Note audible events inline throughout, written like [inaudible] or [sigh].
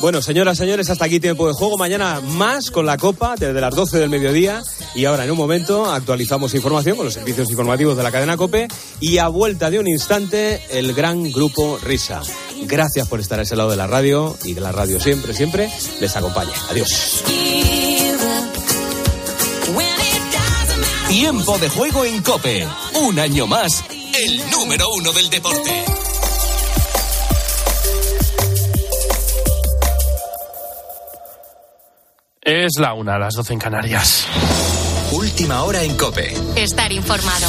Bueno, señoras, señores, hasta aquí tiempo de juego. Mañana más con la Copa desde las 12 del mediodía. Y ahora, en un momento, actualizamos información con los servicios informativos de la cadena Cope. Y a vuelta de un instante, el gran grupo Risa. Gracias por estar a ese lado de la radio y de la radio siempre, siempre. Les acompaña. Adiós. Tiempo de juego en Cope. Un año más, el número uno del deporte. Es la una, a las 12 en Canarias. Última hora en Cope. Estar informado.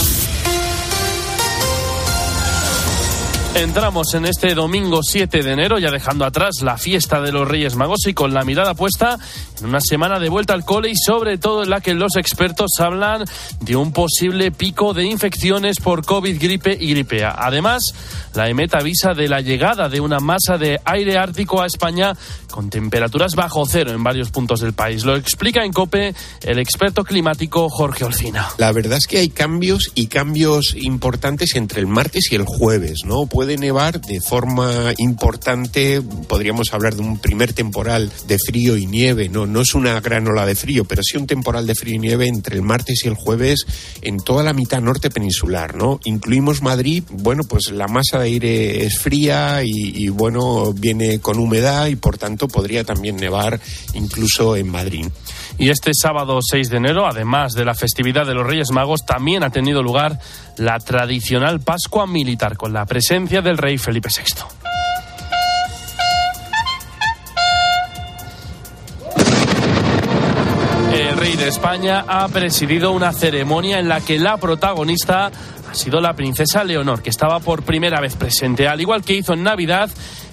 Entramos en este domingo 7 de enero, ya dejando atrás la fiesta de los Reyes Magos y con la mirada puesta en una semana de vuelta al cole y sobre todo en la que los expertos hablan de un posible pico de infecciones por COVID, gripe y gripea. Además, la EMET avisa de la llegada de una masa de aire ártico a España con temperaturas bajo cero en varios puntos del país. Lo explica en COPE el experto climático Jorge Olcina. La verdad es que hay cambios y cambios importantes entre el martes y el jueves, ¿no? Puede nevar de forma importante, podríamos hablar de un primer temporal de frío y nieve, no, no es una gran ola de frío, pero sí un temporal de frío y nieve entre el martes y el jueves en toda la mitad norte peninsular, ¿no? Incluimos Madrid, bueno, pues la masa de aire es fría y, y bueno, viene con humedad y por tanto podría también nevar incluso en Madrid. Y este sábado 6 de enero, además de la festividad de los Reyes Magos, también ha tenido lugar la tradicional Pascua Militar con la presencia del rey Felipe VI. El rey de España ha presidido una ceremonia en la que la protagonista ha sido la princesa Leonor, que estaba por primera vez presente. Al igual que hizo en Navidad,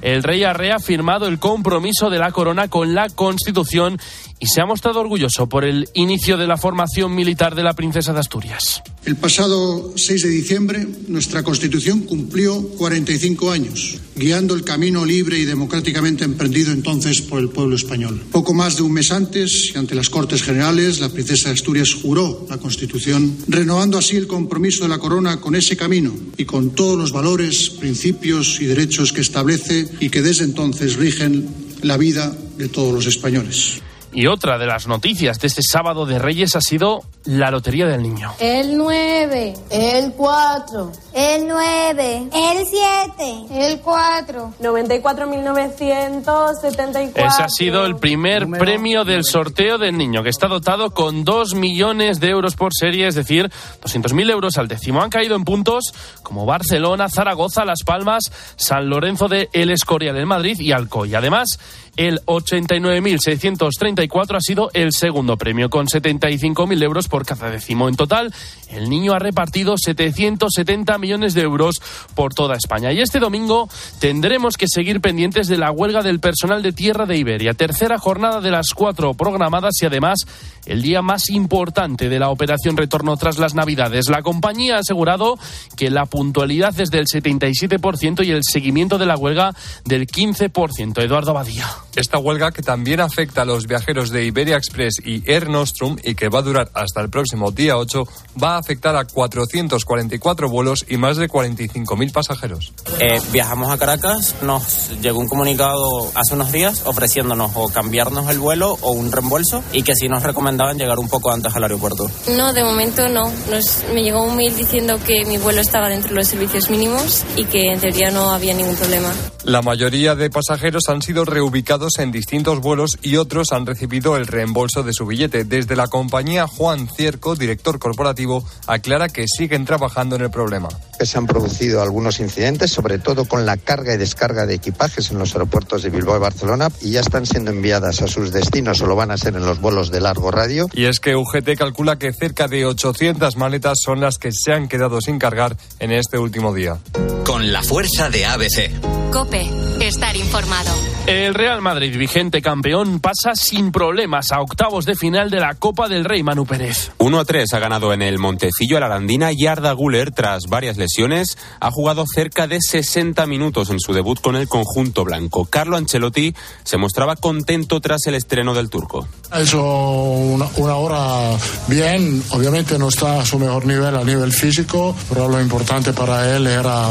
el rey ha reafirmado el compromiso de la corona con la Constitución y se ha mostrado orgulloso por el inicio de la formación militar de la princesa de Asturias. El pasado 6 de diciembre, nuestra Constitución cumplió 45 años, guiando el camino libre y democráticamente emprendido entonces por el pueblo español. Poco más de un mes antes, ante las Cortes Generales, la princesa de Asturias juró la Constitución, renovando así el compromiso de la corona con ese camino y con todos los valores, principios y derechos que establece y que desde entonces rigen la vida de todos los españoles. Y otra de las noticias de este sábado de Reyes ha sido la Lotería del Niño. El 9, el 4, el 9, el 7, el 4, 94.974. Ese ha sido el primer premio del sorteo del niño, que está dotado con 2 millones de euros por serie, es decir, 200.000 euros al décimo. Han caído en puntos como Barcelona, Zaragoza, Las Palmas, San Lorenzo de El Escorial en Madrid y Alcoy. Además, el 89.634 ha sido el segundo premio, con 75.000 euros por cada décimo. En total, el niño ha repartido 770 millones de euros por toda España. Y este domingo tendremos que seguir pendientes de la huelga del personal de tierra de Iberia. Tercera jornada de las cuatro programadas y además el día más importante de la operación retorno tras las Navidades. La compañía ha asegurado que la puntualidad es del 77% y el seguimiento de la huelga del 15%. Eduardo Badía. Esta huelga que también afecta a los viajeros de Iberia Express y Air Nostrum y que va a durar hasta el próximo día 8 va afectar a 444 vuelos y más de 45.000 pasajeros. Eh, viajamos a Caracas, nos llegó un comunicado hace unos días ofreciéndonos o cambiarnos el vuelo o un reembolso y que sí nos recomendaban llegar un poco antes al aeropuerto. No, de momento no. Nos, me llegó un mail diciendo que mi vuelo estaba dentro de los servicios mínimos y que en teoría no había ningún problema. La mayoría de pasajeros han sido reubicados en distintos vuelos y otros han recibido el reembolso de su billete. Desde la compañía Juan Cierco, director corporativo, aclara que siguen trabajando en el problema. Se han producido algunos incidentes, sobre todo con la carga y descarga de equipajes en los aeropuertos de Bilbao y Barcelona, y ya están siendo enviadas a sus destinos o lo van a ser en los vuelos de largo radio. Y es que UGT calcula que cerca de 800 maletas son las que se han quedado sin cargar en este último día. Con la fuerza de ABC. Cope, estar informado. El Real Madrid, vigente campeón, pasa sin problemas a octavos de final de la Copa del Rey Manu Pérez. 1 a 3 ha ganado en el Montecillo a la Arandina y Arda Guller, tras varias lesiones, ha jugado cerca de 60 minutos en su debut con el conjunto blanco. Carlo Ancelotti se mostraba contento tras el estreno del turco. Ha hecho una, una hora bien, obviamente no está a su mejor nivel a nivel físico, pero lo importante para él era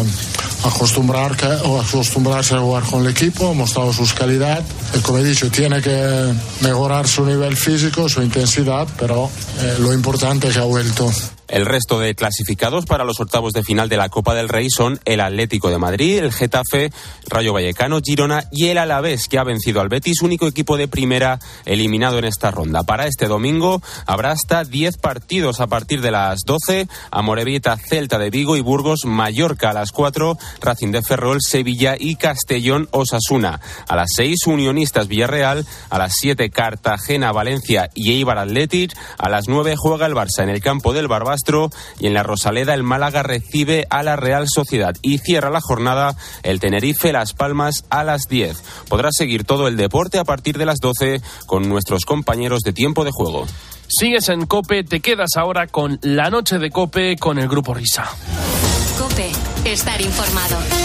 acostumbrar que, o acostumbrarse a jugar con el equipo, ha mostrado sus calidad. Y como he dicho, tiene que mejorar su nivel físico, su intensidad, pero eh, lo importante es que ha vuelto. El resto de clasificados para los octavos de final de la Copa del Rey son el Atlético de Madrid, el Getafe, Rayo Vallecano, Girona y el Alavés, que ha vencido al Betis, único equipo de primera eliminado en esta ronda. Para este domingo habrá hasta 10 partidos a partir de las 12, Amorebieta, Celta de Vigo y Burgos, Mallorca a las 4, Racing de Ferrol, Sevilla y Castellón, Osasuna. A las 6, Unionistas Villarreal, a las 7, Cartagena, Valencia y Eibar Athletic, a las 9 juega el Barça en el campo del Y en la Rosaleda el Málaga recibe a la Real Sociedad y cierra la jornada el Tenerife Las Palmas a las 10. Podrás seguir todo el deporte a partir de las 12 con nuestros compañeros de tiempo de juego. Sigues en Cope, te quedas ahora con la noche de Cope con el grupo Risa. Cope, estar informado.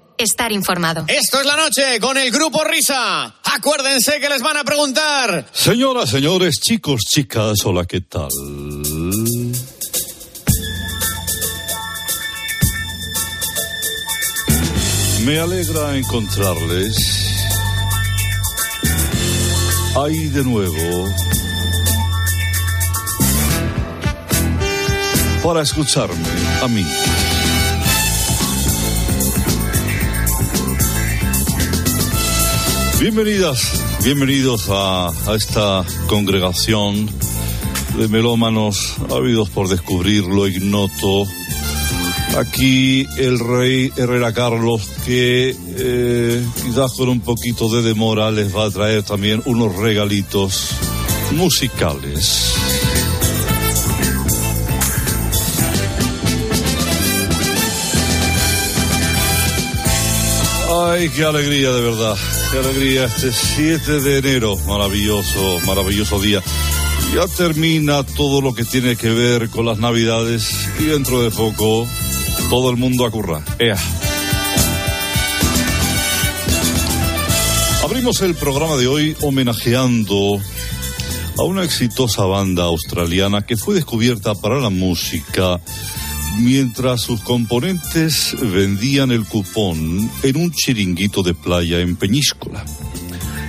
estar informado. Esto es la noche con el grupo Risa. Acuérdense que les van a preguntar. Señoras, señores, chicos, chicas, hola, ¿qué tal? Me alegra encontrarles ahí de nuevo para escucharme a mí. Bienvenidas, bienvenidos a, a esta congregación de melómanos ávidos por descubrir lo ignoto. Aquí el rey Herrera Carlos, que eh, quizás con un poquito de demora les va a traer también unos regalitos musicales. Ay, qué alegría de verdad, qué alegría este 7 de enero, maravilloso, maravilloso día. Ya termina todo lo que tiene que ver con las navidades y dentro de poco todo el mundo a currar. Ea. Abrimos el programa de hoy homenajeando a una exitosa banda australiana que fue descubierta para la música mientras sus componentes vendían el cupón en un chiringuito de playa en Peñíscola.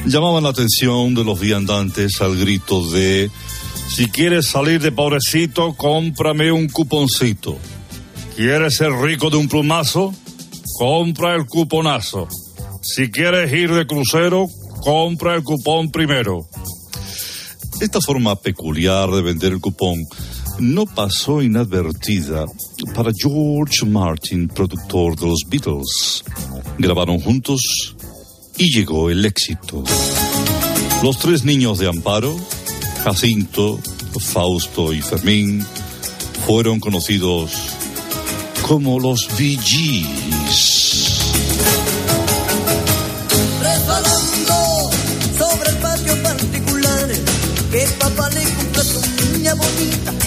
Llamaban la atención de los viandantes al grito de si quieres salir de pobrecito, cómprame un cuponcito. ¿Quieres ser rico de un plumazo? Compra el cuponazo. Si quieres ir de crucero, compra el cupón primero. Esta forma peculiar de vender el cupón no pasó inadvertida para George Martin, productor de los Beatles. Grabaron juntos y llegó el éxito. Los tres niños de Amparo, Jacinto, Fausto y Fermín, fueron conocidos como los VGs. Sobre el patio particular que papá le compró a su niña bonita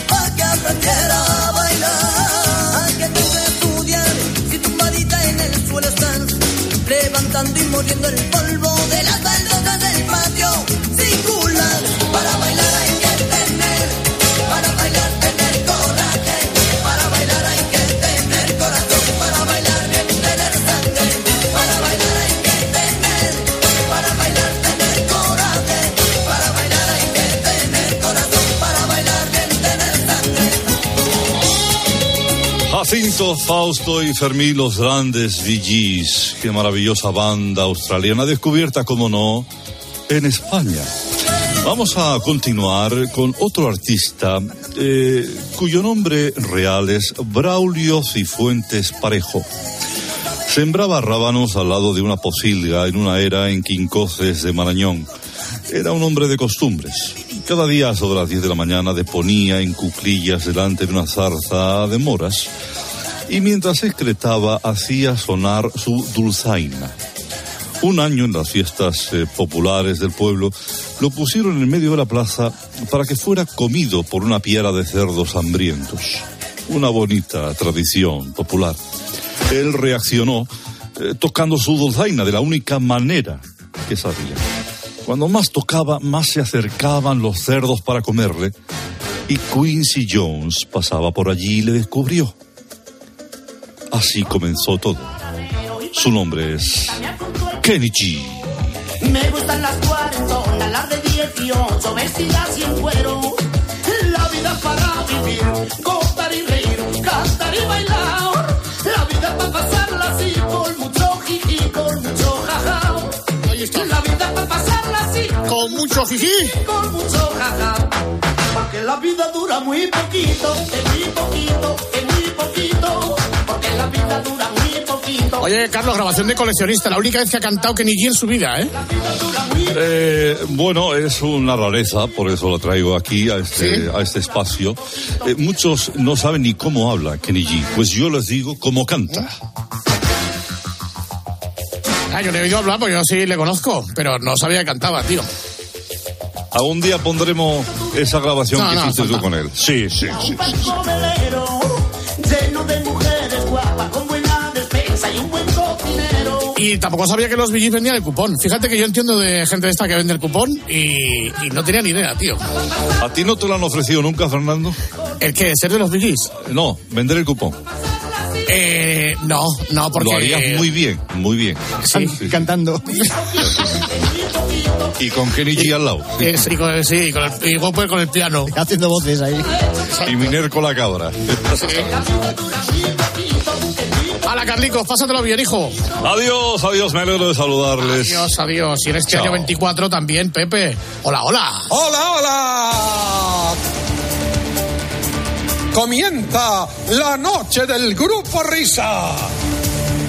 para que aprendiera a bailar. Que tenga que estudiar si tumbadita en el suelo estás levantando y moviendo el polvo de las baldosas Fausto y Fermín, los grandes VGs. Qué maravillosa banda australiana, descubierta, como no, en España. Vamos a continuar con otro artista eh, cuyo nombre real es Braulio Cifuentes Parejo. Sembraba rábanos al lado de una posilga en una era en Quincoces de Marañón. Era un hombre de costumbres. Cada día sobre las 10 de la mañana deponía en cuclillas delante de una zarza de moras y mientras excretaba hacía sonar su dulzaina. Un año en las fiestas eh, populares del pueblo lo pusieron en medio de la plaza para que fuera comido por una piara de cerdos hambrientos. Una bonita tradición popular. Él reaccionó eh, tocando su dulzaina de la única manera que sabía. Cuando más tocaba, más se acercaban los cerdos para comerle y Quincy Jones pasaba por allí y le descubrió. Así comenzó todo. Su nombre es Kenny G. Me gustan las cuarentonas, las de 18, vestidas y en cuero. La vida para vivir, gozar y reír, cantar y bailar. La vida para pasarla así, con mucho jiji, con mucho jaja. La vida para pasarla así, con mucho jiji, con mucho jaja. Porque la vida dura muy poquito, es muy poquito, es muy poquito. Porque la vida dura muy poquito. Oye, Carlos, grabación de coleccionista, la única vez que ha cantado Kenny G en su vida, ¿eh? Eh, bueno, es una rareza, por eso lo traigo aquí a este, a este espacio. Eh, muchos no saben ni cómo habla Kenny G, pues yo les digo cómo canta. Ah, yo le he oído hablar porque yo sí le conozco, pero no sabía que cantaba, tío. Algún día pondremos esa grabación No, que no, hiciste tú con él. Sí, sí, sí. sí. velero, Y tampoco sabía que los VGs vendían el cupón. Fíjate que yo entiendo de gente de esta que vende el cupón y, y no tenía ni idea, tío. ¿A ti no te lo han ofrecido nunca, Fernando? ¿El qué? ¿Ser de los VGs? No, vender el cupón. Eh, no, no, porque... Lo harías muy bien, muy bien. Sí, cantando. Y con Kenny G al lado. Eh, sí, con sí, con el, y Gopper con el piano. Haciendo voces ahí. Y Miner con la cabra. Hala, Carlicos, pásatelo bien, hijo. Adiós, adiós, me alegro de saludarles. Adiós, adiós. Y en este Chao. año 24 también, Pepe. Hola, hola. ¡Hola, hola! Comienza la noche del grupo Risa.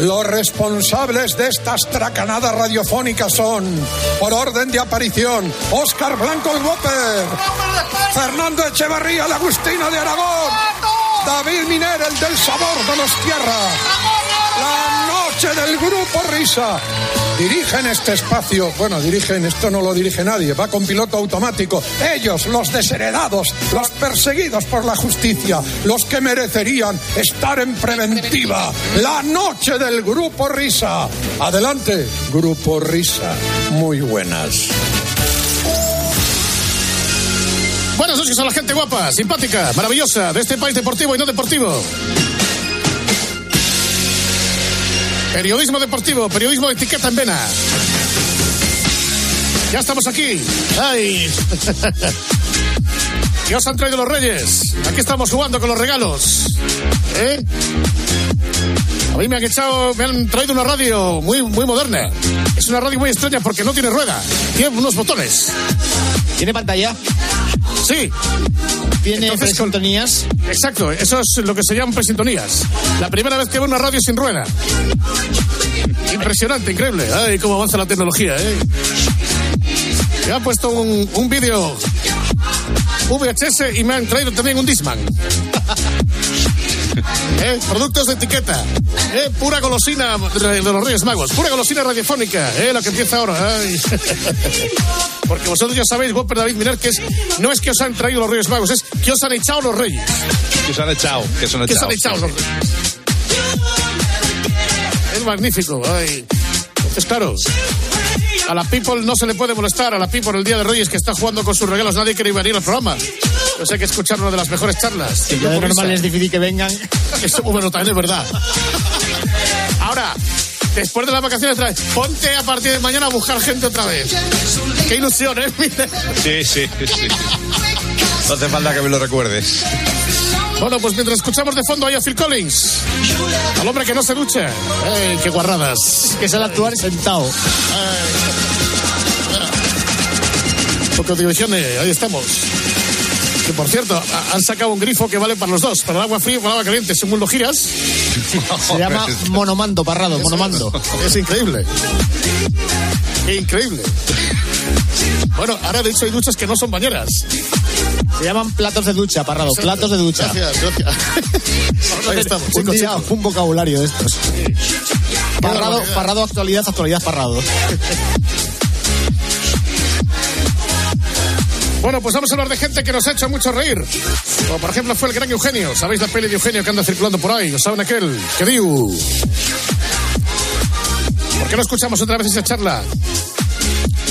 Los responsables de estas tracanadas radiofónicas son, por orden de aparición, Óscar Blanco el Whopper, Fernando Echevarría el Agustino de Aragón, David Miner el del sabor de los tierra, la noche del grupo Risa. Dirigen este espacio, bueno, dirigen, esto no lo dirige nadie, va con piloto automático. Ellos, los desheredados, los perseguidos por la justicia, los que merecerían estar en preventiva. La noche del grupo Risa. Adelante, grupo Risa. Muy buenas. Buenas noches a la gente guapa, simpática, maravillosa de este país deportivo y no deportivo. Periodismo deportivo, periodismo de etiqueta en vena. Ya estamos aquí. ¡Ay! [laughs] ¿Qué os han traído los reyes? Aquí estamos jugando con los regalos. ¿Eh? A mí me han echado, me han traído una radio muy, muy moderna. Es una radio muy extraña porque no tiene rueda. Tiene unos botones. ¿Tiene pantalla? Sí. ¿Tiene Entonces, con- presintonías? Exacto, eso es lo que se llaman presintonías. La primera vez que veo una radio sin rueda. Impresionante, increíble. Ay, cómo avanza la tecnología, ¿eh? Me han puesto un, un vídeo VHS y me han traído también un Disman. [laughs] ¿Eh? Productos de etiqueta. ¿Eh? Pura golosina de los Reyes Magos. Pura golosina radiofónica. ¿Eh? Lo que empieza ahora. Ay. [laughs] Porque vosotros ya sabéis, Whopper David Miner, que es, no es que os han traído los Reyes Magos, es que os han echado los Reyes. Que se han echado, han Que os han echado los Reyes. Es magnífico. Ay. Entonces, claro. A la People no se le puede molestar. A la People el día de Reyes que está jugando con sus regalos. Nadie quiere venir al programa. Pues hay que escuchar una de las mejores charlas. Que ya de normal es difícil que vengan. [laughs] Eso, bueno, también es verdad. Ahora, después de las vacaciones, otra vez, ponte a partir de mañana a buscar gente otra vez. Qué ilusión, ¿eh? [laughs] Sí, sí, sí. No hace falta que me lo recuerdes. Bueno, pues mientras escuchamos de fondo ahí a Phil Collins, al hombre que no se ducha. ¡Ey, qué guarradas! Que sale a actuar sentado. Porque divisiones, ahí estamos. Que por cierto, ha- han sacado un grifo que vale para los dos, para el agua fría y para el agua caliente, según lo giras. Se llama monomando, parrado, monomando. Es increíble. Increíble. Bueno, ahora de hecho hay duchas que no son bañeras. Se llaman platos de ducha, parrado, platos de ducha. Gracias, gracias. Ahí estamos, un, día, un vocabulario de estos. Parrado, parrado, actualidad, actualidad, parrado. [laughs] Bueno, pues vamos a hablar de gente que nos ha hecho mucho reír. Como por ejemplo fue el gran Eugenio. ¿Sabéis la peli de Eugenio que anda circulando por ahí? ¿Os saben aquel? Que diu. ¿Por qué no escuchamos otra vez esa charla?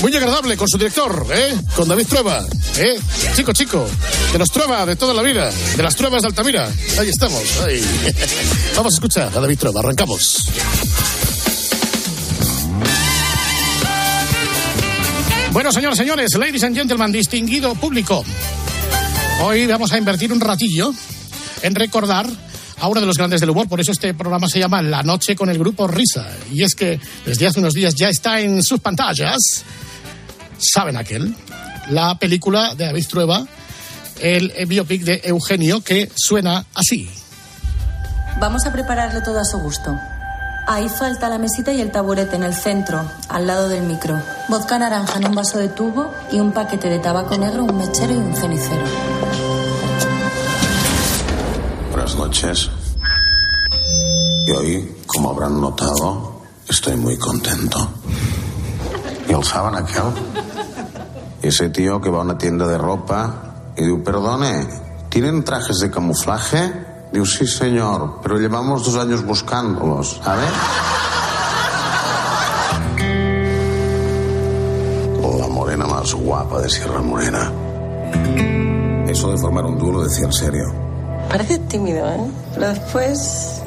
Muy agradable con su director, ¿eh? Con David Trueba, ¿eh? Chico, chico, de los Trueba de toda la vida, de las Truebas de Altamira. Ahí estamos, ahí. [laughs] Vamos a escuchar a David Trueba, arrancamos. Bueno, señores, señores, ladies and gentlemen, distinguido público. Hoy vamos a invertir un ratillo en recordar a uno de los grandes del humor. Por eso este programa se llama La Noche con el Grupo Risa. Y es que desde hace unos días ya está en sus pantallas. ¿Saben aquel? La película de David Trueba, el eh, biopic de Eugenio, que suena así. Vamos a prepararle todo a su gusto. Ahí falta la mesita y el taburete en el centro, al lado del micro. Vodka naranja en un vaso de tubo y un paquete de tabaco negro, un mechero y un cenicero. Noches. Y hoy, como habrán notado, estoy muy contento. ¿Y el saben aquel? Ese tío que va a una tienda de ropa y dice, perdone, ¿tienen trajes de camuflaje? Digo, sí, señor, pero llevamos dos años buscándolos, ¿sabe? La morena más guapa de Sierra Morena. Eso de formar un dúo lo decía en serio. Parece tímido, ¿eh? Pero después...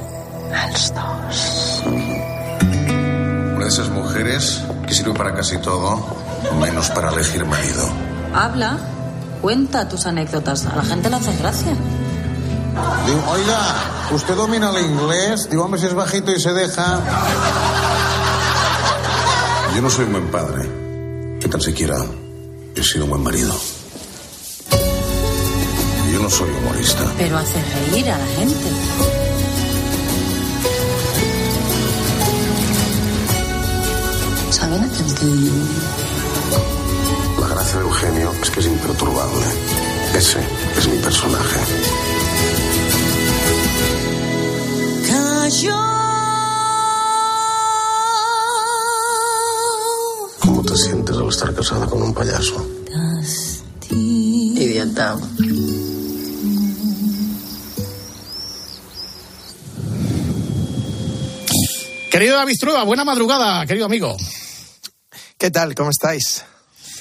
A los dos. Una de esas mujeres que sirve para casi todo, menos para elegir marido. Habla, cuenta tus anécdotas. A la gente le hace gracia. Digo, oiga, ¿usted domina el inglés? Digo, hombre, si es bajito y se deja. Yo no soy un buen padre. Que tan siquiera he sido un buen marido. Soy humorista. Pero hace reír a la gente. ¿Saben que La gracia de Eugenio es que es imperturbable. Ese es mi personaje. ¿Cómo te sientes al estar casada con un payaso? Idiota. Querido David Trueba, buena madrugada, querido amigo. ¿Qué tal? ¿Cómo estáis?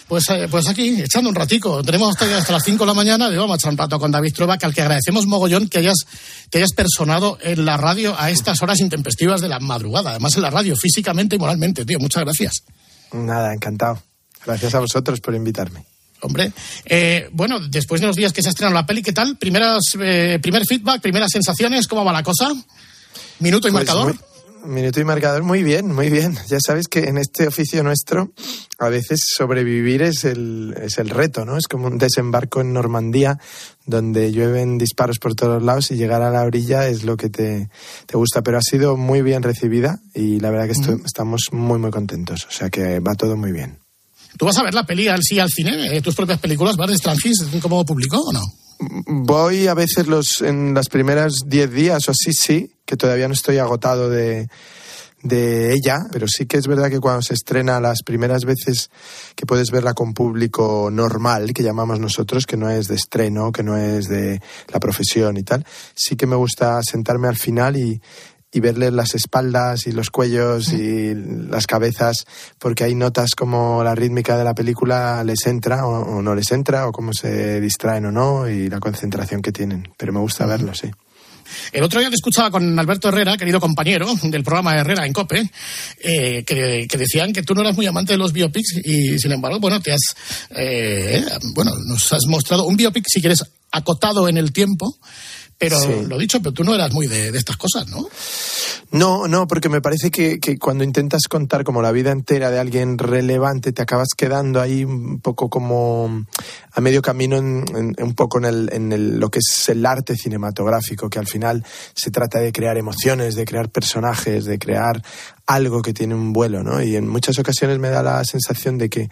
Pues, eh, pues aquí, echando un ratico. Tenemos hasta, hasta las 5 de la mañana. Digo, vamos a echar un rato con David Trueba, que al que agradecemos mogollón que hayas, que hayas personado en la radio a estas horas intempestivas de la madrugada. Además, en la radio, físicamente y moralmente, tío. Muchas gracias. Nada, encantado. Gracias a vosotros por invitarme. Hombre, eh, bueno, después de los días que se ha estrenado la peli, ¿qué tal? Primeras, eh, primer feedback, primeras sensaciones, ¿cómo va la cosa? Minuto y Pues marcador. muy- minuto y marcador, muy bien, muy bien. Ya sabes que en este oficio nuestro a veces sobrevivir es el, es el reto, ¿no? Es como un desembarco en Normandía donde llueven disparos por todos lados y llegar a la orilla es lo que te, te gusta. Pero ha sido muy bien recibida y la verdad que estamos muy, muy contentos. O sea que va todo muy bien. ¿Tú vas a ver la peli al, sí al cine? eh, ¿Tus propias películas? ¿Vas de público o no? Voy a veces los, en las primeras 10 días o así, sí, que todavía no estoy agotado de, de ella, pero sí que es verdad que cuando se estrena las primeras veces que puedes verla con público normal, que llamamos nosotros, que no es de estreno, que no es de la profesión y tal, sí que me gusta sentarme al final y, y verle las espaldas y los cuellos y las cabezas, porque hay notas como la rítmica de la película les entra o, no les entra, o cómo se distraen o no, y la concentración que tienen. Pero me gusta verlo, sí. El otro día te escuchaba con Alberto Herrera, querido compañero del programa Herrera en COPE, eh, que, que decían que tú no eras muy amante de los biopics y, sin embargo, bueno, te has, eh, bueno, nos has mostrado un biopic, si quieres, acotado en el tiempo, pero Sí. lo dicho, pero tú no eras muy de, de estas cosas, ¿no? No, no, porque me parece que, que cuando intentas contar como la vida entera de alguien relevante, te acabas quedando ahí un poco como a medio camino, en, en- un poco en, el, en el- lo que es el arte cinematográfico, que al final se trata de crear emociones, de crear personajes, de crear algo que tiene un vuelo, ¿no? Y en muchas ocasiones me da la sensación de que,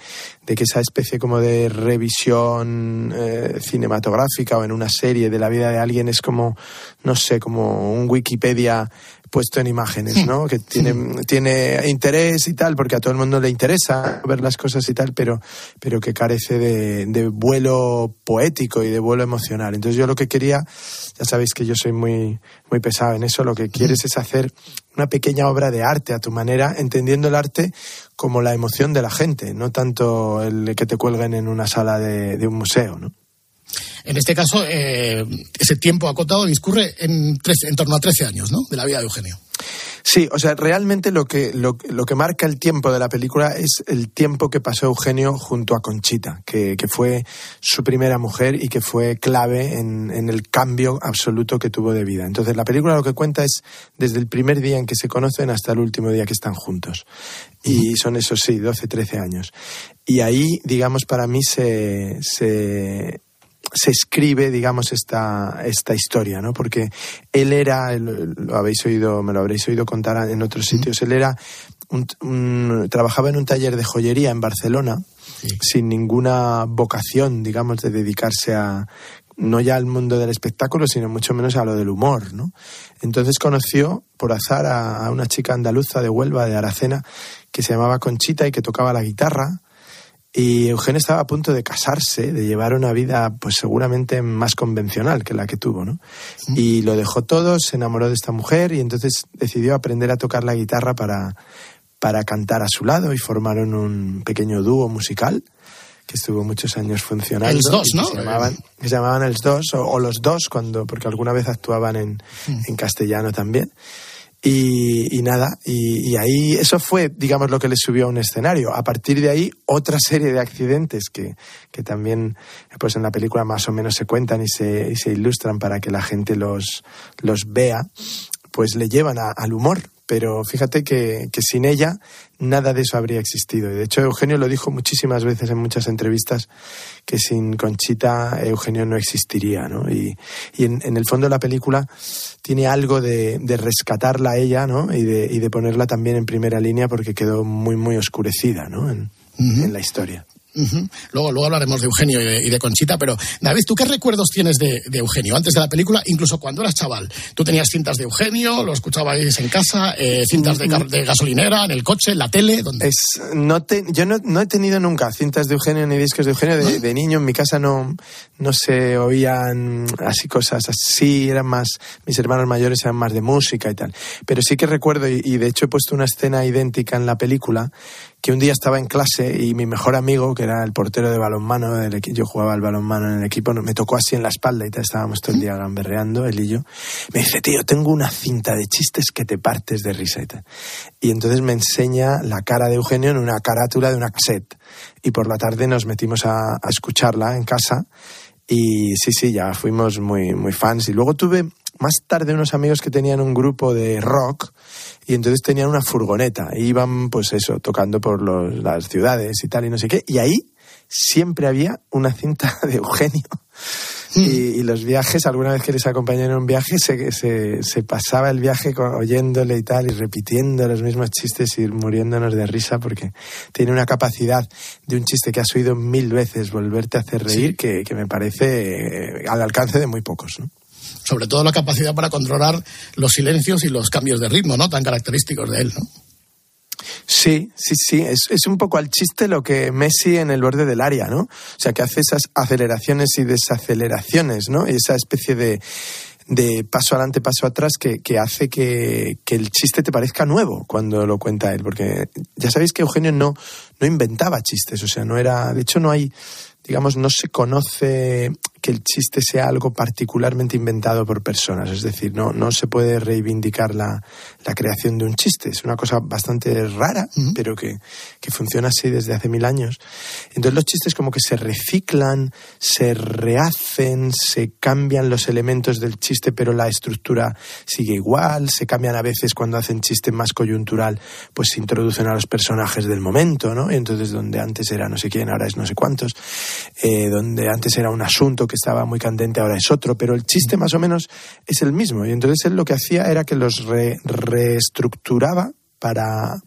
de que esa especie como de revisión eh, cinematográfica o en una serie de la vida de alguien es como, no sé, como un Wikipedia puesto en imágenes, ¿no? Que tiene, tiene interés y tal, porque a todo el mundo le interesa ver las cosas y tal, pero, pero que carece de, de vuelo poético y de vuelo emocional. Entonces yo lo que quería, ya sabéis que yo soy muy, muy pesado en eso, lo que quieres es hacer una pequeña obra de arte a tu manera, entendiendo el arte como la emoción de la gente, no tanto el que te cuelguen en una sala de, de un museo, ¿no? En este caso, eh, ese tiempo acotado discurre en, trece- en torno a 13 años, ¿no? De la vida de Eugenio. Sí, o sea, realmente lo que, lo, lo que marca el tiempo de la película es el tiempo que pasó Eugenio junto a Conchita, que, que fue su primera mujer y que fue clave en, en el cambio absoluto que tuvo de vida. Entonces, la película lo que cuenta es desde el primer día en que se conocen hasta el último día que están juntos. Y son esos, sí, 12, 13 años. Y ahí, digamos, para mí se, se, se escribe, digamos, esta, esta historia, ¿no? Porque él era, lo habéis oído, me lo habréis oído contar en otros sitios, él era, un, un- trabajaba en un taller de joyería en Barcelona, sin ninguna vocación, digamos, de dedicarse a, no ya al mundo del espectáculo, sino mucho menos a lo del humor, ¿no? Entonces conoció por azar a, a una chica andaluza de Huelva, de Aracena, que se llamaba Conchita y que tocaba la guitarra, y Eugenio estaba a punto de casarse, de llevar una vida, pues seguramente más convencional que la que tuvo, ¿no? Y lo dejó todo, se enamoró de esta mujer y entonces decidió aprender a tocar la guitarra para, para cantar a su lado y formaron un pequeño dúo musical que estuvo muchos años funcionando. Els Dos, ¿no? Se llamaban, se llamaban Els Dos o, o Los Dos, cuando, porque alguna vez actuaban en, en castellano también. Y, nada, y, ahí eso fue, digamos, lo que les subió a un escenario. A partir de ahí, otra [laughs] serie de accidentes que, que también pues en la película más o menos se cuentan y se, y se ilustran para que la gente los, los vea, pues le llevan a- al humor. Pero fíjate que, que sin ella nada de eso habría existido. Y de hecho Eugenio lo dijo muchísimas veces en muchas entrevistas que sin Conchita Eugenio no existiría. ¿no? Y, y en, en el fondo la película tiene algo de, de rescatarla a ella ¿no? y, de, y de ponerla también en primera línea porque quedó muy, muy oscurecida ¿no? en, en la historia. Luego, luego hablaremos de Eugenio y de, y de Conchita, pero David, ¿tú qué recuerdos tienes de, de Eugenio antes de la película, incluso cuando eras chaval? ¿Tú tenías cintas de Eugenio, lo escuchabais en casa, eh, cintas de, car- de gasolinera, en el coche, en la tele? Es, no te- yo no, no he tenido nunca cintas de Eugenio ni discos de Eugenio. De, de niño en mi casa no, no se oían así cosas así. Eran más, mis hermanos mayores eran más de música y tal. Pero sí que recuerdo, y, y de hecho he puesto una escena idéntica en la película, que un día estaba en clase y mi mejor amigo, que era el portero de balonmano, del yo jugaba al balonmano en el equipo, me tocó así en la espalda y estábamos todo el día gamberreando, él y yo. Me dice, tío, tengo una cinta de chistes que te partes de risa. Y entonces me enseña la cara de Eugenio en una carátula de una cassette. Y por la tarde nos metimos a, a escucharla en casa. Y sí, sí, ya fuimos muy, muy fans. Y luego tuve más tarde unos amigos que tenían un grupo de rock y entonces tenían una furgoneta. E iban, pues eso, tocando por los- las ciudades y tal y no sé qué. Y ahí siempre había una cinta [laughs] de Eugenio. Y, y los viajes, alguna vez que les acompañé en un viaje, se, se, se pasaba el viaje oyéndole y tal, y repitiendo los mismos chistes y muriéndonos de risa, porque tiene una capacidad de un chiste que has oído mil veces volverte a hacer reír que, que me parece eh, al alcance de muy pocos. ¿no? Sobre todo la capacidad para controlar los silencios y los cambios de ritmo, ¿no? Tan característicos de él, ¿no? Sí, sí, sí. Es, es un poco al chiste lo que Messi en el borde del área, ¿no? O sea, que hace esas aceleraciones y desaceleraciones, ¿no? Y esa especie de, de paso adelante, paso atrás, que, que hace que, que, el chiste te parezca nuevo cuando lo cuenta él. Porque ya sabéis que Eugenio no, no inventaba chistes, o sea, no era. De hecho, no hay digamos, no se conoce que el chiste sea algo particularmente inventado por personas. Es decir, no, no se puede reivindicar la, la creación de un chiste. Es una cosa bastante rara, pero que, que, funciona así desde hace mil años. Entonces los chistes como que se reciclan, se rehacen, se cambian los elementos del chiste, pero la estructura sigue igual, se cambian a veces cuando hacen chiste más coyuntural, pues se introducen a los personajes del momento, ¿no? Entonces donde antes era no sé quién, ahora es no sé cuántos, eh, donde antes era un asunto que estaba muy candente, ahora es otro, pero el chiste más o menos es el mismo. Y entonces él lo que hacía era que los reestructuraba para,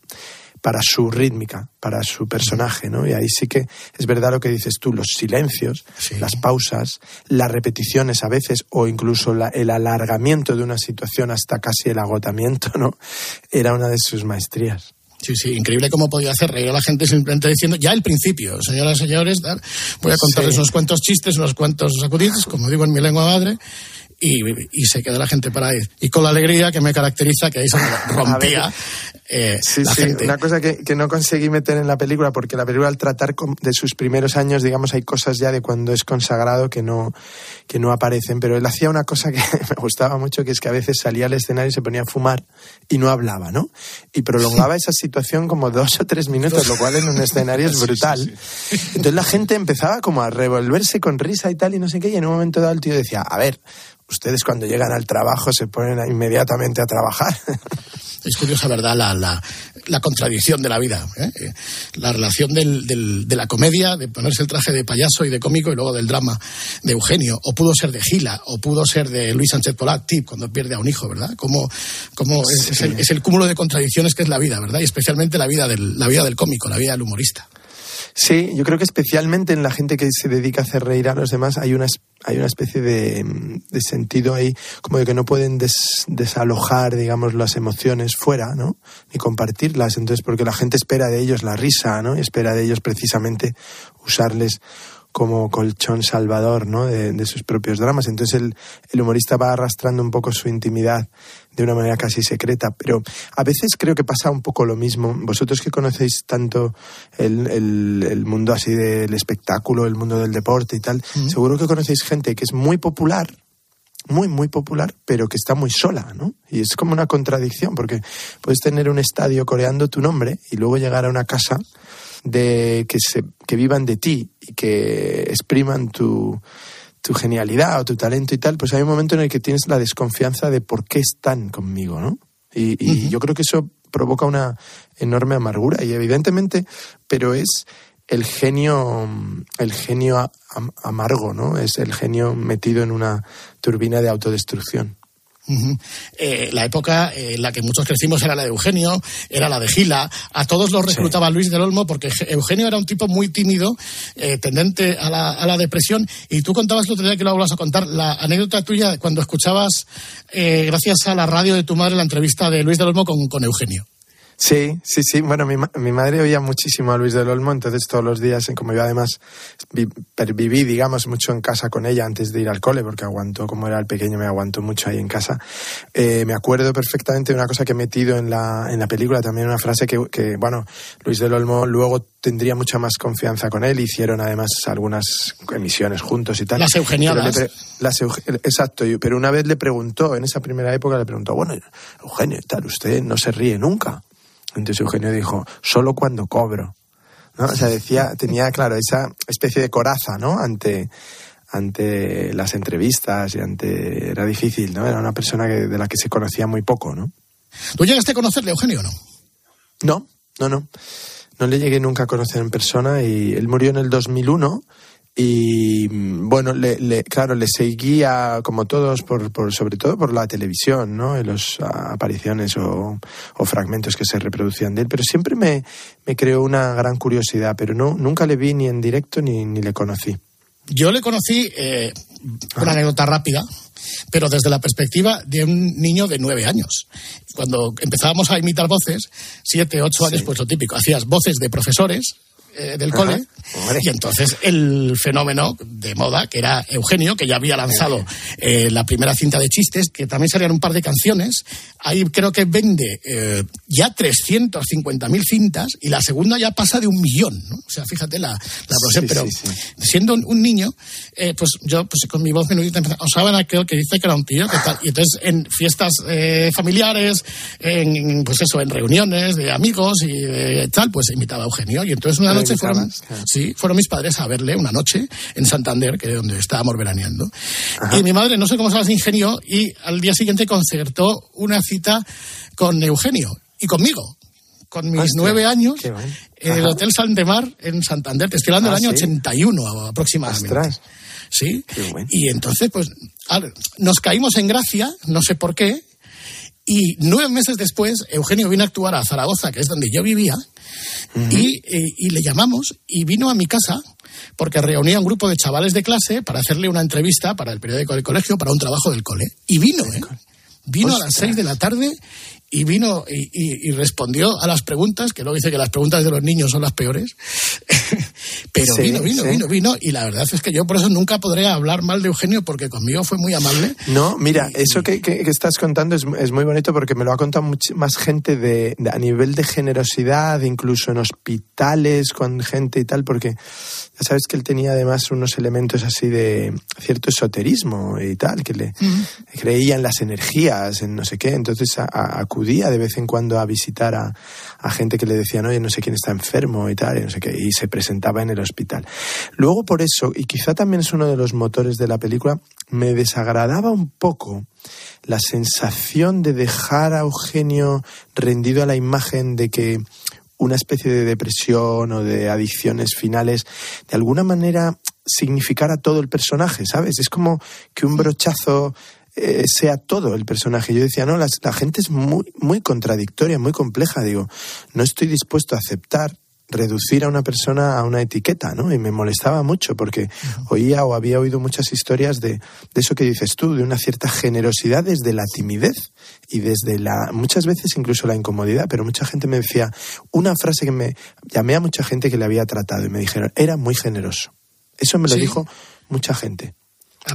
para su rítmica, para su personaje, ¿no? Y ahí sí que es verdad lo que dices tú, los silencios, las pausas, las repeticiones a veces, o incluso el alargamiento de una situación hasta casi el agotamiento, ¿no? Era una de sus maestrías. Sí, sí, increíble cómo podía hacer reír a la gente simplemente diciendo, ya el principio, señoras y señores, voy a contarles unos cuantos chistes, unos cuantos sacudidos, como digo en mi lengua madre, y, se queda la gente para ahí. Y con la alegría que me caracteriza, que ahí se [laughs] rompía eh, sí, sí, Una cosa que, que, no conseguí meter en la película, porque la película al tratar de sus primeros años, digamos, hay cosas ya de cuando es consagrado que no, que no aparecen, pero él hacía una cosa [laughs] que me gustaba mucho, que es que a veces salía al escenario y se ponía a fumar y no hablaba, ¿no? Y prolongaba [laughs] esa situación como dos o tres minutos, lo cual en un escenario es brutal. Entonces la gente empezaba como a revolverse con risa y tal, y no sé qué, y en un momento dado el tío decía, a ver, ustedes cuando llegan al trabajo se ponen inmediatamente a trabajar. [laughs] Es curiosa, ¿verdad? La, la, la contradicción de la vida. ¿eh? La relación del, del, de la comedia, de ponerse el traje de payaso y de cómico, y luego del drama de Eugenio. O pudo ser de Gila, o pudo ser de Luis Sánchez Polat, Tip, cuando pierde a un hijo, ¿verdad? Como, como es, el, es, el, cúmulo de contradicciones que es la vida, ¿verdad? Y especialmente la vida del, la vida del cómico, la vida del humorista. Sí, yo creo que especialmente en la gente que se dedica a hacer reír a los demás hay una, hay una especie de, de sentido ahí como de que no pueden desalojar, digamos, las emociones fuera, ¿no? Ni compartirlas. Entonces, porque la gente espera de ellos la risa, ¿no? Y espera de ellos precisamente usarles como colchón salvador ¿no? de, sus propios dramas. Entonces el, el, humorista va arrastrando un poco su intimidad de una manera casi secreta, pero a veces creo que pasa un poco lo mismo. Vosotros que conocéis tanto el, el, el mundo así del espectáculo, el mundo del deporte y tal, seguro que conocéis gente que es muy popular, muy, muy popular, pero que está muy sola, ¿no? Y es como una contradicción, porque puedes tener un estadio coreando tu nombre y luego llegar a una casa de que, se, que vivan de ti y que expriman tu, tu genialidad o tu talento y tal, pues hay un momento en el que tienes la desconfianza de por qué están conmigo, ¿no? Y, y yo creo que eso provoca una enorme amargura y evidentemente, pero es el genio, el genio amargo, ¿no? Es el genio metido en una turbina de autodestrucción. Uh -huh. eh, la época en la que muchos crecimos era la de Eugenio, era la de Gila. A todos los reclutaba sí. Luis del Olmo porque Eugenio era un tipo muy tímido, eh, tendente a la, a la, depresión. Y tú contabas otro día que lo vas a contar, la anécdota tuya cuando escuchabas, eh, gracias a la radio de tu madre, la entrevista de Luis del Olmo con, con Eugenio. Sí, sí, sí. Bueno, mi, mi, madre oía muchísimo a Luis del Olmo, entonces todos los días, como yo además vi, viví, digamos, mucho en casa con ella antes de ir al cole, porque aguantó, como era el pequeño, me aguantó mucho ahí en casa. Eh, me acuerdo perfectamente de una cosa que he metido en la, en la película, también una frase que, que, bueno, Luis del Olmo luego tendría mucha más confianza con él. Hicieron además algunas emisiones juntos y tal. Las eugeniadas. Pre, las Euge, exacto, pero una vez le preguntó, en esa primera época le preguntó, bueno, Eugenio, tal, usted no se ríe nunca. Entonces Eugenio dijo, solo cuando cobro. ¿no? O sea, decía, tenía, claro, esa especie de coraza, ¿no? Ante, ante las entrevistas y ante... Era difícil, ¿no? Era una persona que, de la que se conocía muy poco, ¿no? ¿Tú llegaste a conocerle, Eugenio, o no? No, no, no. No le llegué nunca a conocer en persona y él murió en el 2001 y bueno, le, le, claro, le seguía como todos, por, por, sobre todo por la televisión, ¿no? En las apariciones o, o, fragmentos que se reproducían de él, pero siempre me, me creó una gran curiosidad, pero no, nunca le vi ni en directo ni, ni le conocí. Yo le conocí, eh, una anécdota rápida, pero desde la perspectiva de un niño de nueve años. Cuando empezábamos a imitar voces, siete, ocho años, sí. pues lo típico, hacías voces de profesores, eh, del cole. Y entonces el fenómeno de moda, que era Eugenio, que ya había lanzado eh, la primera cinta de chistes, que también salían un par de canciones, ahí creo que vende eh, ya 350.000 cintas y la segunda ya pasa de un millón. ¿no? O sea, fíjate la, la. Sí, pero sí, sí. siendo un, niño, eh, pues yo pues con mi voz menudita osaban aquel que dice que era un tío, que tal. Y entonces en fiestas eh, familiares, en, pues eso, en reuniones de amigos y de tal, pues invitaba a Eugenio. Y entonces una noche fueron, sí, fueron mis padres a verle una noche en Santander, que es donde estábamos veraneando. Y mi madre, no sé cómo se las ingenió, y al día siguiente concertó una cita con Eugenio y conmigo. Con mis Hostia, nueve años, en el. Hotel Saldemar en Santander, te estoy hablando Ah, del año ¿sí? 81 aproximadamente. Sí. Y entonces, pues, nos caímos en gracia, no sé por qué, y nueve meses después, Eugenio vino a actuar a Zaragoza, que es donde yo vivía, y, eh, y le llamamos y vino a mi casa porque reunía un grupo de chavales de clase para hacerle una entrevista para el periódico del colegio, para un trabajo del cole. Y vino, ¿eh? Vino a las seis de la tarde y vino y, y- y respondió a las preguntas, que luego dice que las preguntas de los niños son las peores. [laughs] Pero Sí, vino, vino, sí. vino, vino. Y la verdad es que yo por eso nunca podré hablar mal de Eugenio porque conmigo fue muy amable. No, mira, eso que, que- que estás contando es, es muy bonito porque me lo ha contado much- más gente de, de- a nivel de generosidad, incluso en hospitales con gente y tal, porque ya sabes que él tenía además unos elementos así de cierto esoterismo y tal, que le creía en las energías, en no sé qué, entonces a- a- acudía de vez en cuando a visitar a, a gente que le decían, oye, no sé quién está enfermo y tal, y no sé qué, y se presentaba en el hospital. Luego por eso, y quizá también es uno de los motores de la película, me desagradaba un poco la sensación de dejar a Eugenio rendido a la imagen de que una especie de depresión o de adicciones finales de alguna manera significara todo el personaje, ¿sabes? Es como que un brochazo eh, sea todo el personaje. Yo decía, no, las- la gente es muy, muy contradictoria, muy compleja. Digo, no estoy dispuesto a aceptar reducir a una persona a una etiqueta, ¿no? Y me molestaba mucho porque oía o había oído muchas historias de, de eso que dices tú, de una cierta generosidad desde la timidez y desde la, muchas veces incluso la incomodidad, pero mucha gente me decía una frase que me llamé a mucha gente que le había tratado y me dijeron, era muy generoso. Eso me lo Sí. dijo mucha gente.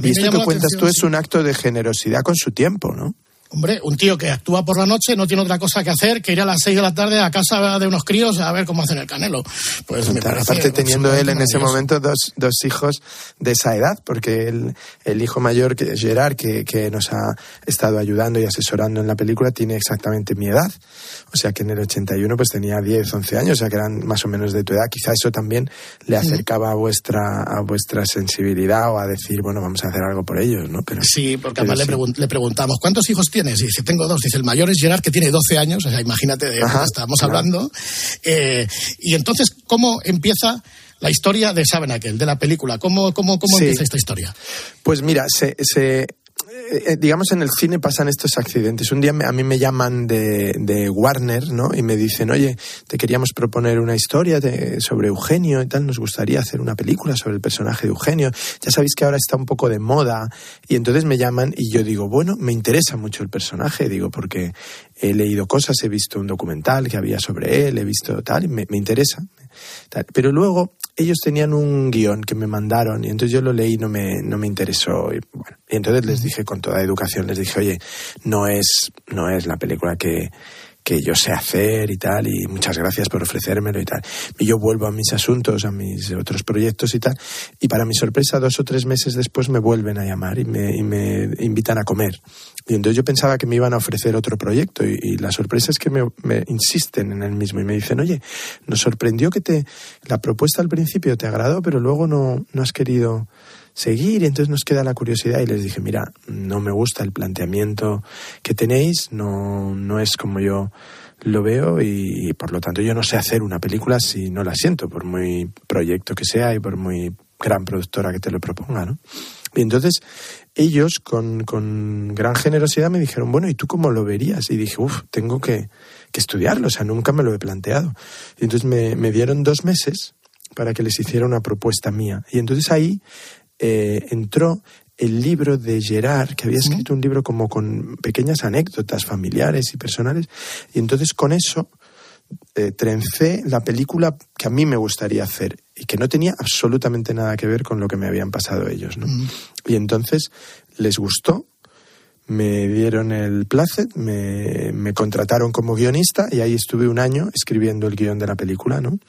Y esto que cuentas tú es un acto de generosidad con su tiempo, ¿no? Hombre, un tío que actúa por la noche no tiene otra cosa que hacer que ir a las seis de la tarde a casa de unos críos a ver cómo hacen el canelo. Pues me parece Aparte teniendo él en ese momento dos, dos hijos de esa edad, porque el, el hijo mayor, que es Gerard, que, que nos ha estado ayudando y asesorando en la película, tiene exactamente mi edad. O sea que en el 81 pues tenía 10, 11 años, o sea que eran más o menos de tu edad. Quizá eso también le acercaba a vuestra, a vuestra sensibilidad o a decir, bueno, vamos a hacer algo por ellos, ¿no? Pero, Sí, porque además le, sí. pregun- le preguntamos, ¿cuántos hijos tienes? Y dice, tengo dos. Dice, el mayor es Gerard, que tiene 12 años, o sea, imagínate de Ajá, que estábamos claro. hablando. Eh, y entonces, ¿cómo empieza la historia de Sabenakel, de la película? ¿Cómo, cómo, cómo Sí. empieza esta historia? Pues mira, se, se- eh, eh, digamos en el cine pasan estos accidentes. Un día a mí me llaman de, de Warner, ¿no? Y me dicen, oye, te queríamos proponer una historia de- sobre Eugenio y tal. Nos gustaría hacer una película sobre el personaje de Eugenio. Ya sabéis que ahora está un poco de moda. Y entonces me llaman y yo digo, bueno, me interesa mucho el personaje, digo, porque he leído cosas, he visto un documental que había sobre él, he visto tal, y me interesa. Pero luego ellos tenían un guion que me mandaron y entonces yo lo leí y no me, no me interesó. Y, bueno, y entonces les dije con toda educación, les dije, oye, no es, no es la película que, que yo sé hacer y tal, y muchas gracias por ofrecérmelo y tal. Y yo vuelvo a mis asuntos, a mis otros proyectos y tal, y para mi sorpresa, dos o tres meses después me vuelven a llamar y me, y me invitan a comer. Y entonces yo pensaba que me iban a ofrecer otro proyecto, y, y la sorpresa es que me, me insisten en el mismo y me dicen, oye, nos sorprendió que te, la propuesta al principio te agradó, pero luego no, no has querido seguir entonces nos queda la curiosidad y les dije, mira, no me gusta el planteamiento que tenéis, no, no es como yo lo veo y, por lo tanto yo no sé hacer una película si no la siento, por muy proyecto que sea y por muy gran productora que te lo proponga, ¿no? Y entonces ellos con, con gran generosidad me dijeron, bueno, ¿y tú cómo lo verías? Y dije, uff, tengo que, que estudiarlo, o sea, nunca me lo he planteado. Y entonces me, me dieron dos meses para que les hiciera una propuesta mía. Y entonces ahí eh, entró el libro de Gerard, que había escrito un libro como con pequeñas anécdotas familiares y personales, y entonces con eso eh, trencé la película que a mí me gustaría hacer y que no tenía absolutamente nada que ver con lo que me habían pasado ellos. ¿no? Y entonces les gustó, me dieron el placet, me, me contrataron como guionista y ahí estuve un año escribiendo el guion de la película, ¿no?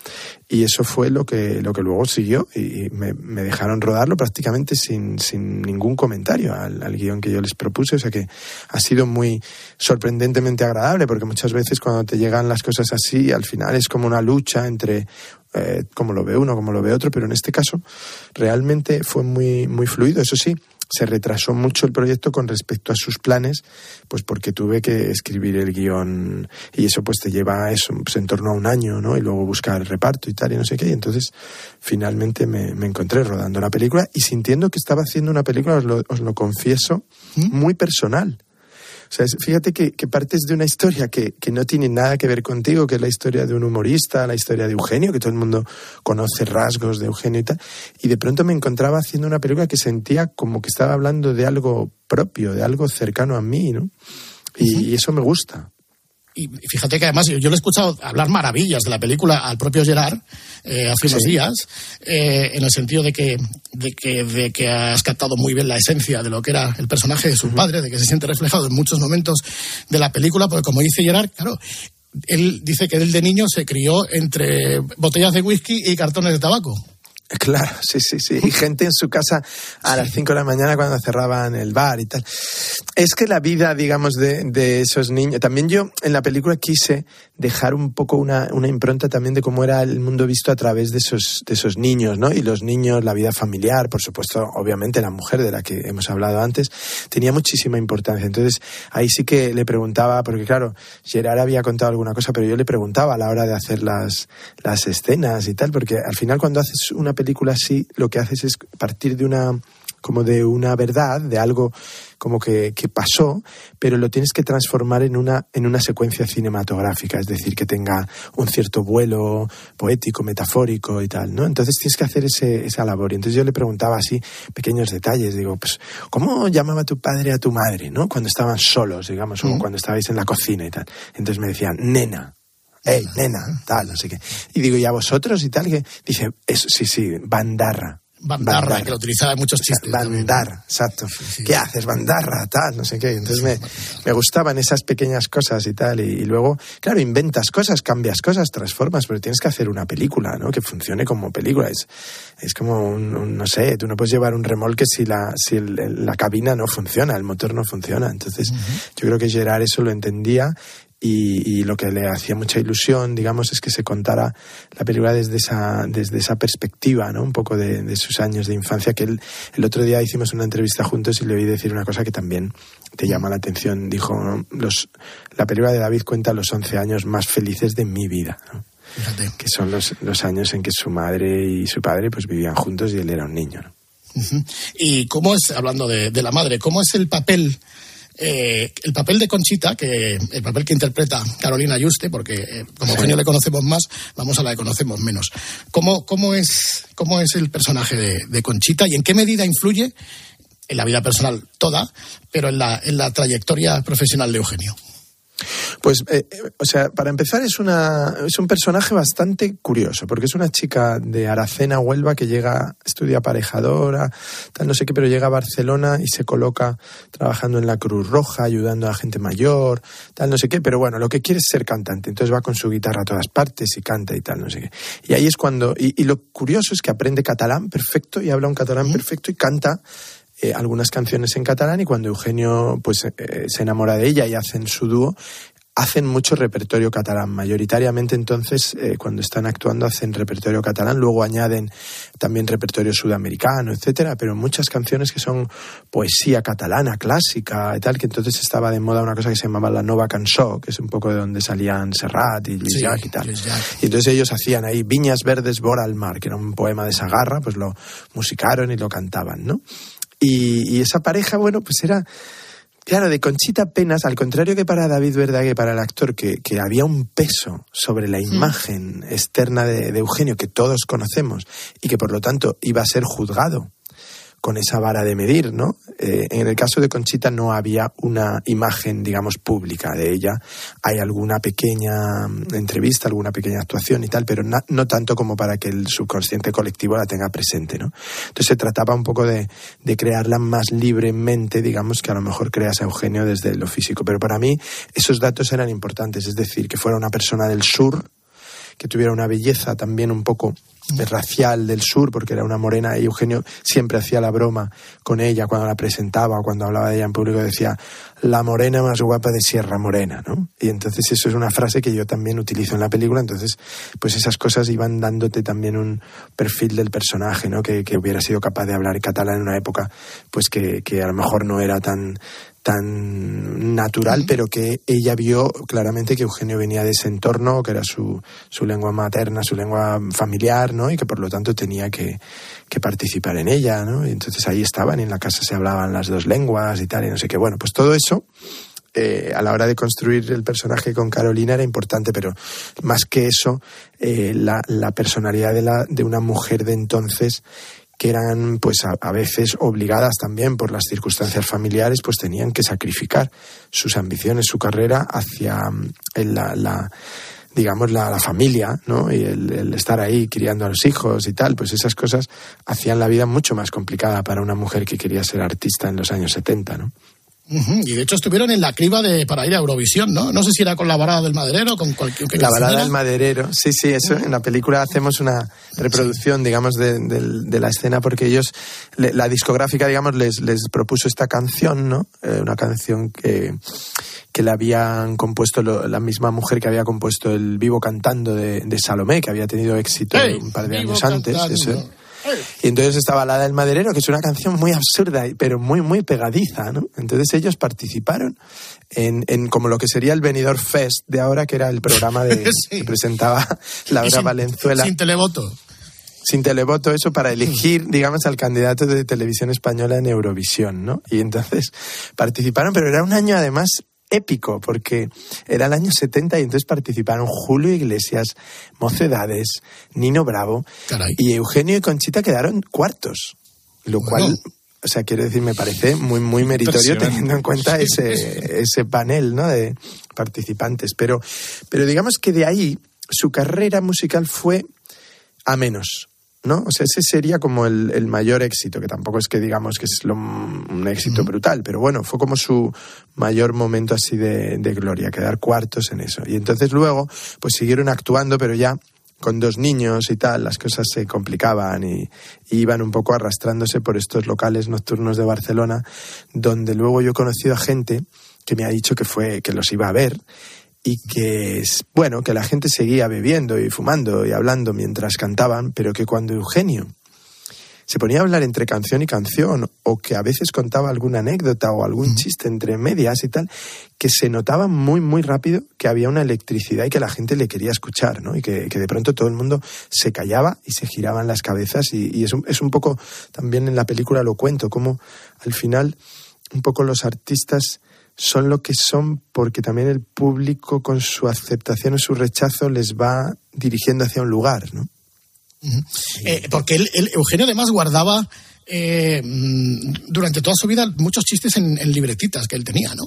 Y eso fue lo que, lo que luego siguió y me, me dejaron rodarlo prácticamente sin, sin ningún comentario al, al guion que yo les propuse, o sea que ha sido muy sorprendentemente agradable porque muchas veces cuando te llegan las cosas así, al final es como una lucha entre eh, como lo ve uno, como lo ve otro, pero en este caso realmente fue muy, muy fluido. Eso sí, se retrasó mucho el proyecto con respecto a sus planes, pues porque tuve que escribir el guion y eso pues te lleva a eso, pues en torno a un año, ¿no? Y luego buscar el reparto y tal y no sé qué. Y entonces finalmente me, me encontré rodando la película y sintiendo que estaba haciendo una película, os lo, os lo confieso, muy personal. O sea, fíjate que, que partes de una historia que, que no tiene nada que ver contigo, que es la historia de un humorista, la historia de Eugenio, que todo el mundo conoce rasgos de Eugenio y tal, y de pronto me encontraba haciendo una película que sentía como que estaba hablando de algo propio, de algo cercano a mí, ¿no? Y, y eso me gusta. Y fíjate que además yo, le he escuchado hablar maravillas de la película al propio Gerard eh, hace unos Sí. días, eh, en el sentido de que, de, que, de que has captado muy bien la esencia de lo que era el personaje de su padre, de que se siente reflejado en muchos momentos de la película, porque como dice Gerard, claro, él dice que él de niño se crió entre botellas de whisky y cartones de tabaco. [laughs] Claro, sí, sí, sí. Y gente en su casa a las 5 de la mañana cuando cerraban el bar y tal. Es que la vida, digamos, de, de esos niños. También yo en la película quise dejar un poco una, una impronta también de cómo era el mundo visto a través de esos, de esos niños, ¿no? Y los niños, la vida familiar, por supuesto, obviamente la mujer de la que hemos hablado antes, tenía muchísima importancia. Entonces ahí sí que le preguntaba, porque claro, Gerard había contado alguna cosa, pero yo le preguntaba a la hora de hacer las, las escenas y tal, porque al final cuando haces una película así, lo que haces es partir de una como de una verdad, de algo como que, que pasó, pero lo tienes que transformar en una, en una secuencia cinematográfica, es decir, que tenga un cierto vuelo poético, metafórico y tal, ¿no? Entonces tienes que hacer ese, esa labor. Y entonces yo le preguntaba así pequeños detalles, digo, pues, ¿cómo llamaba tu padre a tu madre, ¿no? Cuando estaban solos, digamos, o Mm. cuando estabais en la cocina y tal. Entonces me decían, nena, hey, nena, tal, no sé qué. Y digo, ¿y a vosotros y tal? Que dice, eso, sí, sí, bandarra. Bandarra, que lo utilizaba en muchos chistes. Bandar, exacto. ¿Qué haces, bandarra, tal, no sé qué? Entonces me, me gustaban esas pequeñas cosas y tal. Y, y luego, claro, inventas cosas, cambias cosas, transformas, pero tienes que hacer una película, ¿no? Que funcione como película. Es, es como un, un- no sé, tú no puedes llevar un remolque si la, si el- la cabina no funciona, el motor no funciona. Entonces, yo creo que Gerard eso lo entendía y, y lo que le hacía mucha ilusión, digamos, es que se contara la película desde esa, desde esa perspectiva, ¿no? Un poco de, de sus años de infancia, que él, el otro día hicimos una entrevista juntos y le oí decir una cosa que también te llama la atención. Dijo, ¿no? los, la película de David cuenta los 11 años más felices de mi vida, ¿no? Fíjate. que son los, los años en que su madre y su padre pues vivían juntos y él era un niño, ¿no? Y cómo es, hablando de, de la madre, cómo es el papel, eh, el papel de Conchita, que el papel que interpreta Carolina Yuste, porque eh, como Eugenio le conocemos más, vamos a la que conocemos menos. ¿Cómo, cómo, es, cómo es el personaje de, de Conchita y en qué medida influye en la vida personal toda, pero en la, en la trayectoria profesional de Eugenio? Pues, eh, eh, o sea, para empezar es, una, es un personaje bastante curioso, porque es una chica de Aracena, Huelva, que llega, estudia aparejadora, tal, no sé qué, pero llega a Barcelona y se coloca trabajando en la Cruz Roja, ayudando a gente mayor, tal, no sé qué, pero bueno, lo que quiere es ser cantante, entonces va con su guitarra a todas partes y canta y tal, no sé qué. Y ahí es cuando, y, y lo curioso es que aprende catalán perfecto y habla un catalán perfecto y canta eh, algunas canciones en catalán y cuando Eugenio pues eh, se enamora de ella y hacen su dúo hacen mucho repertorio catalán. Mayoritariamente entonces eh, cuando están actuando hacen repertorio catalán. Luego añaden también repertorio sudamericano etcétera pero muchas canciones que son poesía catalana clásica y tal que entonces estaba de moda una cosa que se llamaba la nova cançó que es un poco de donde salían Serrat y Lluís Sí, y tal. Y entonces ellos hacían ahí Viñas Verdes Bora al Mar, que era un poema de Sagarra, pues lo musicaron y lo cantaban, ¿no? Y, y esa pareja, bueno, pues era, claro, de Conchita apenas, al contrario que para David Verdaguer, para el actor, que, que había un peso sobre la imagen externa de, de Eugenio que todos conocemos y que por lo tanto iba a ser juzgado con esa vara de medir, ¿no? Eh, en el caso de Conchita no había una imagen, digamos, pública de ella. Hay alguna pequeña mm, entrevista, alguna pequeña actuación y tal, pero na- no tanto como para que el subconsciente colectivo la tenga presente, ¿no? Entonces se trataba un poco de, de crearla más libremente, digamos, que a lo mejor creas a Eugenio desde lo físico. Pero para mí esos datos eran importantes, es decir, que fuera una persona del sur, que tuviera una belleza también un poco racial del sur, porque era una morena, y Eugenio siempre hacía la broma con ella cuando la presentaba o cuando hablaba de ella en público, decía, la morena más guapa de Sierra Morena, ¿no? Y entonces eso es una frase que yo también utilizo en la película, entonces pues esas cosas iban dándote también un perfil del personaje, ¿no? Que, que hubiera sido capaz de hablar catalán en una época pues que, que a lo mejor no era tan tan natural, pero que ella vio claramente que Eugenio venía de ese entorno, que era su, su lengua materna, su lengua familiar, ¿no? Y que por lo tanto tenía que, que participar en ella, ¿no? Y entonces ahí estaban y en la casa se hablaban las dos lenguas y tal, y no sé qué. Bueno, pues todo eso eh, a la hora de construir el personaje con Carolina era importante, pero más que eso, eh, la, la personalidad de, la, de una mujer de entonces que eran pues a, veces obligadas también por las circunstancias familiares, pues tenían que sacrificar sus ambiciones, su carrera hacia mm, la, digamos la, la familia, ¿no? Y el, el estar ahí criando a los hijos y tal, pues esas cosas hacían la vida mucho más complicada para una mujer que quería ser artista en los años 70, ¿no? Y de hecho estuvieron en la criba de, para ir a Eurovisión, ¿no? No sé si era con la varada del maderero, con cualquier... ¿qué La balada del maderero, sí, sí, eso en la película hacemos una reproducción, digamos, de, del- de la escena porque ellos, le- la discográfica, digamos, les, les propuso esta canción, ¿no? Eh, una canción que, que la habían compuesto lo- la misma mujer que había compuesto el Vivo Cantando de, de Salomé, que había tenido éxito ¡Ey! un par de años antes. eso. Y entonces esta balada del maderero, que es una canción muy absurda, pero muy, muy pegadiza, ¿no? Entonces ellos participaron en, en como lo que sería el Benidorm Fest de ahora, que era el programa de, [laughs] que presentaba [laughs] Laura sin- Valenzuela. Sin televoto. sin televoto, eso para elegir, digamos, al candidato de televisión española en Eurovisión, ¿no? Y entonces participaron, pero era un año además épico, porque era el año 70 y entonces participaron Julio Iglesias, Mocedades, Nino Bravo y Eugenio y Conchita quedaron cuartos, lo cual... O sea, quiero decir, me parece muy, muy meritorio teniendo en cuenta ese, ese panel ¿no? de participantes. Pero, pero digamos que de ahí su carrera musical fue a menos. ¿No? O sea, ese sería como el, el mayor éxito, que tampoco es que digamos que es lo- un éxito brutal, pero bueno, fue como su mayor momento así de, de gloria, quedar cuartos en eso. Y entonces luego, pues siguieron actuando, pero ya con dos niños y tal, las cosas se complicaban y, y iban un poco arrastrándose por estos locales nocturnos de Barcelona, donde luego yo he conocido a gente que me ha dicho que fue, que los iba a ver y que es bueno que la gente seguía bebiendo y fumando y hablando mientras cantaban, pero que cuando Eugenio se ponía a hablar entre canción y canción o que a veces contaba alguna anécdota o algún chiste entre medias y tal, que se notaba muy muy rápido que había una electricidad y que la gente le quería escuchar, ¿no? Y que, que de pronto todo el mundo se callaba y se giraban las cabezas y, y es, un, es un poco también en la película lo cuento, como al final un poco los artistas son lo que son porque también el público con su aceptación o su rechazo les va dirigiendo hacia un lugar, ¿no? Eh, porque Eugenio además guardaba eh, mm, durante toda su vida muchos chistes en, en libretitas que él tenía, ¿no?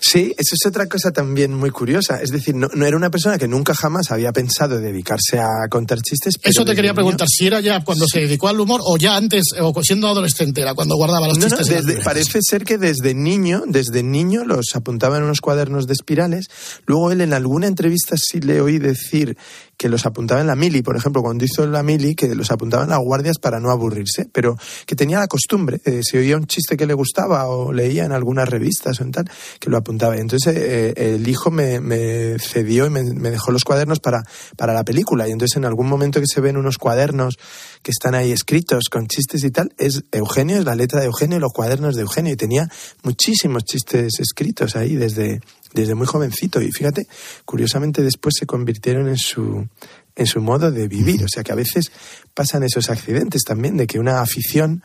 Sí, eso es otra cosa también muy curiosa. Es decir, no, no era una persona que nunca jamás había pensado dedicarse a contar chistes. pero Eso te quería niño- preguntar, si era ya cuando se dedicó al humor o ya antes, o siendo adolescente, era cuando guardaba los No, chistes. desde- parece ser que desde niño, desde niño los apuntaba en unos cuadernos de espirales. Luego él en alguna entrevista sí le oí decir que los apuntaba en la mili, por ejemplo, cuando hizo la mili, que los apuntaba en las guardias para no aburrirse, pero que tenía la costumbre, eh, si oía un chiste que le gustaba o leía en algunas revistas o en tal, que lo apuntaba. Entonces eh, el hijo me, me cedió y me, dejó los cuadernos para, para la película. Y entonces en algún momento que se ven unos cuadernos que están ahí escritos con chistes y tal, es Eugenio, es la letra de Eugenio los cuadernos de Eugenio. Y tenía muchísimos chistes escritos ahí desde, desde muy jovencito. Y fíjate, curiosamente después se convirtieron en su, en su modo de vivir. O sea que a veces pasan esos accidentes también de que una afición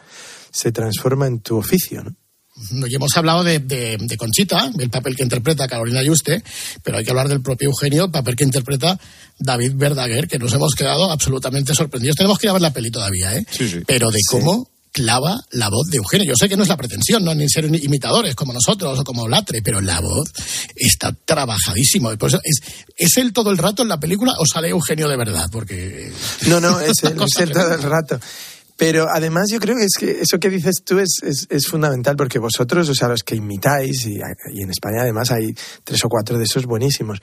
se transforma en tu oficio, ¿no? Y hemos hablado de, de- de Conchita, el papel que interpreta Carolina Yuste, pero hay que hablar del propio Eugenio, el papel que interpreta David Verdaguer, que nos hemos quedado absolutamente sorprendidos. Tenemos que ir a ver la peli todavía, ¿eh? Pero de cómo clava la voz de Eugenio. Yo sé que no es la pretensión, no ni ser imitadores como nosotros o como Latre, pero la voz está trabajadísimo. Pues es, ¿Es él todo el rato en la película o sale Eugenio de verdad? Porque. No, no, [laughs] es él, es él todo el rato. Pero además yo creo que es que eso que dices tú es, fundamental porque vosotros, o sea, los que imitáis, y, en España además hay tres o cuatro de esos buenísimos,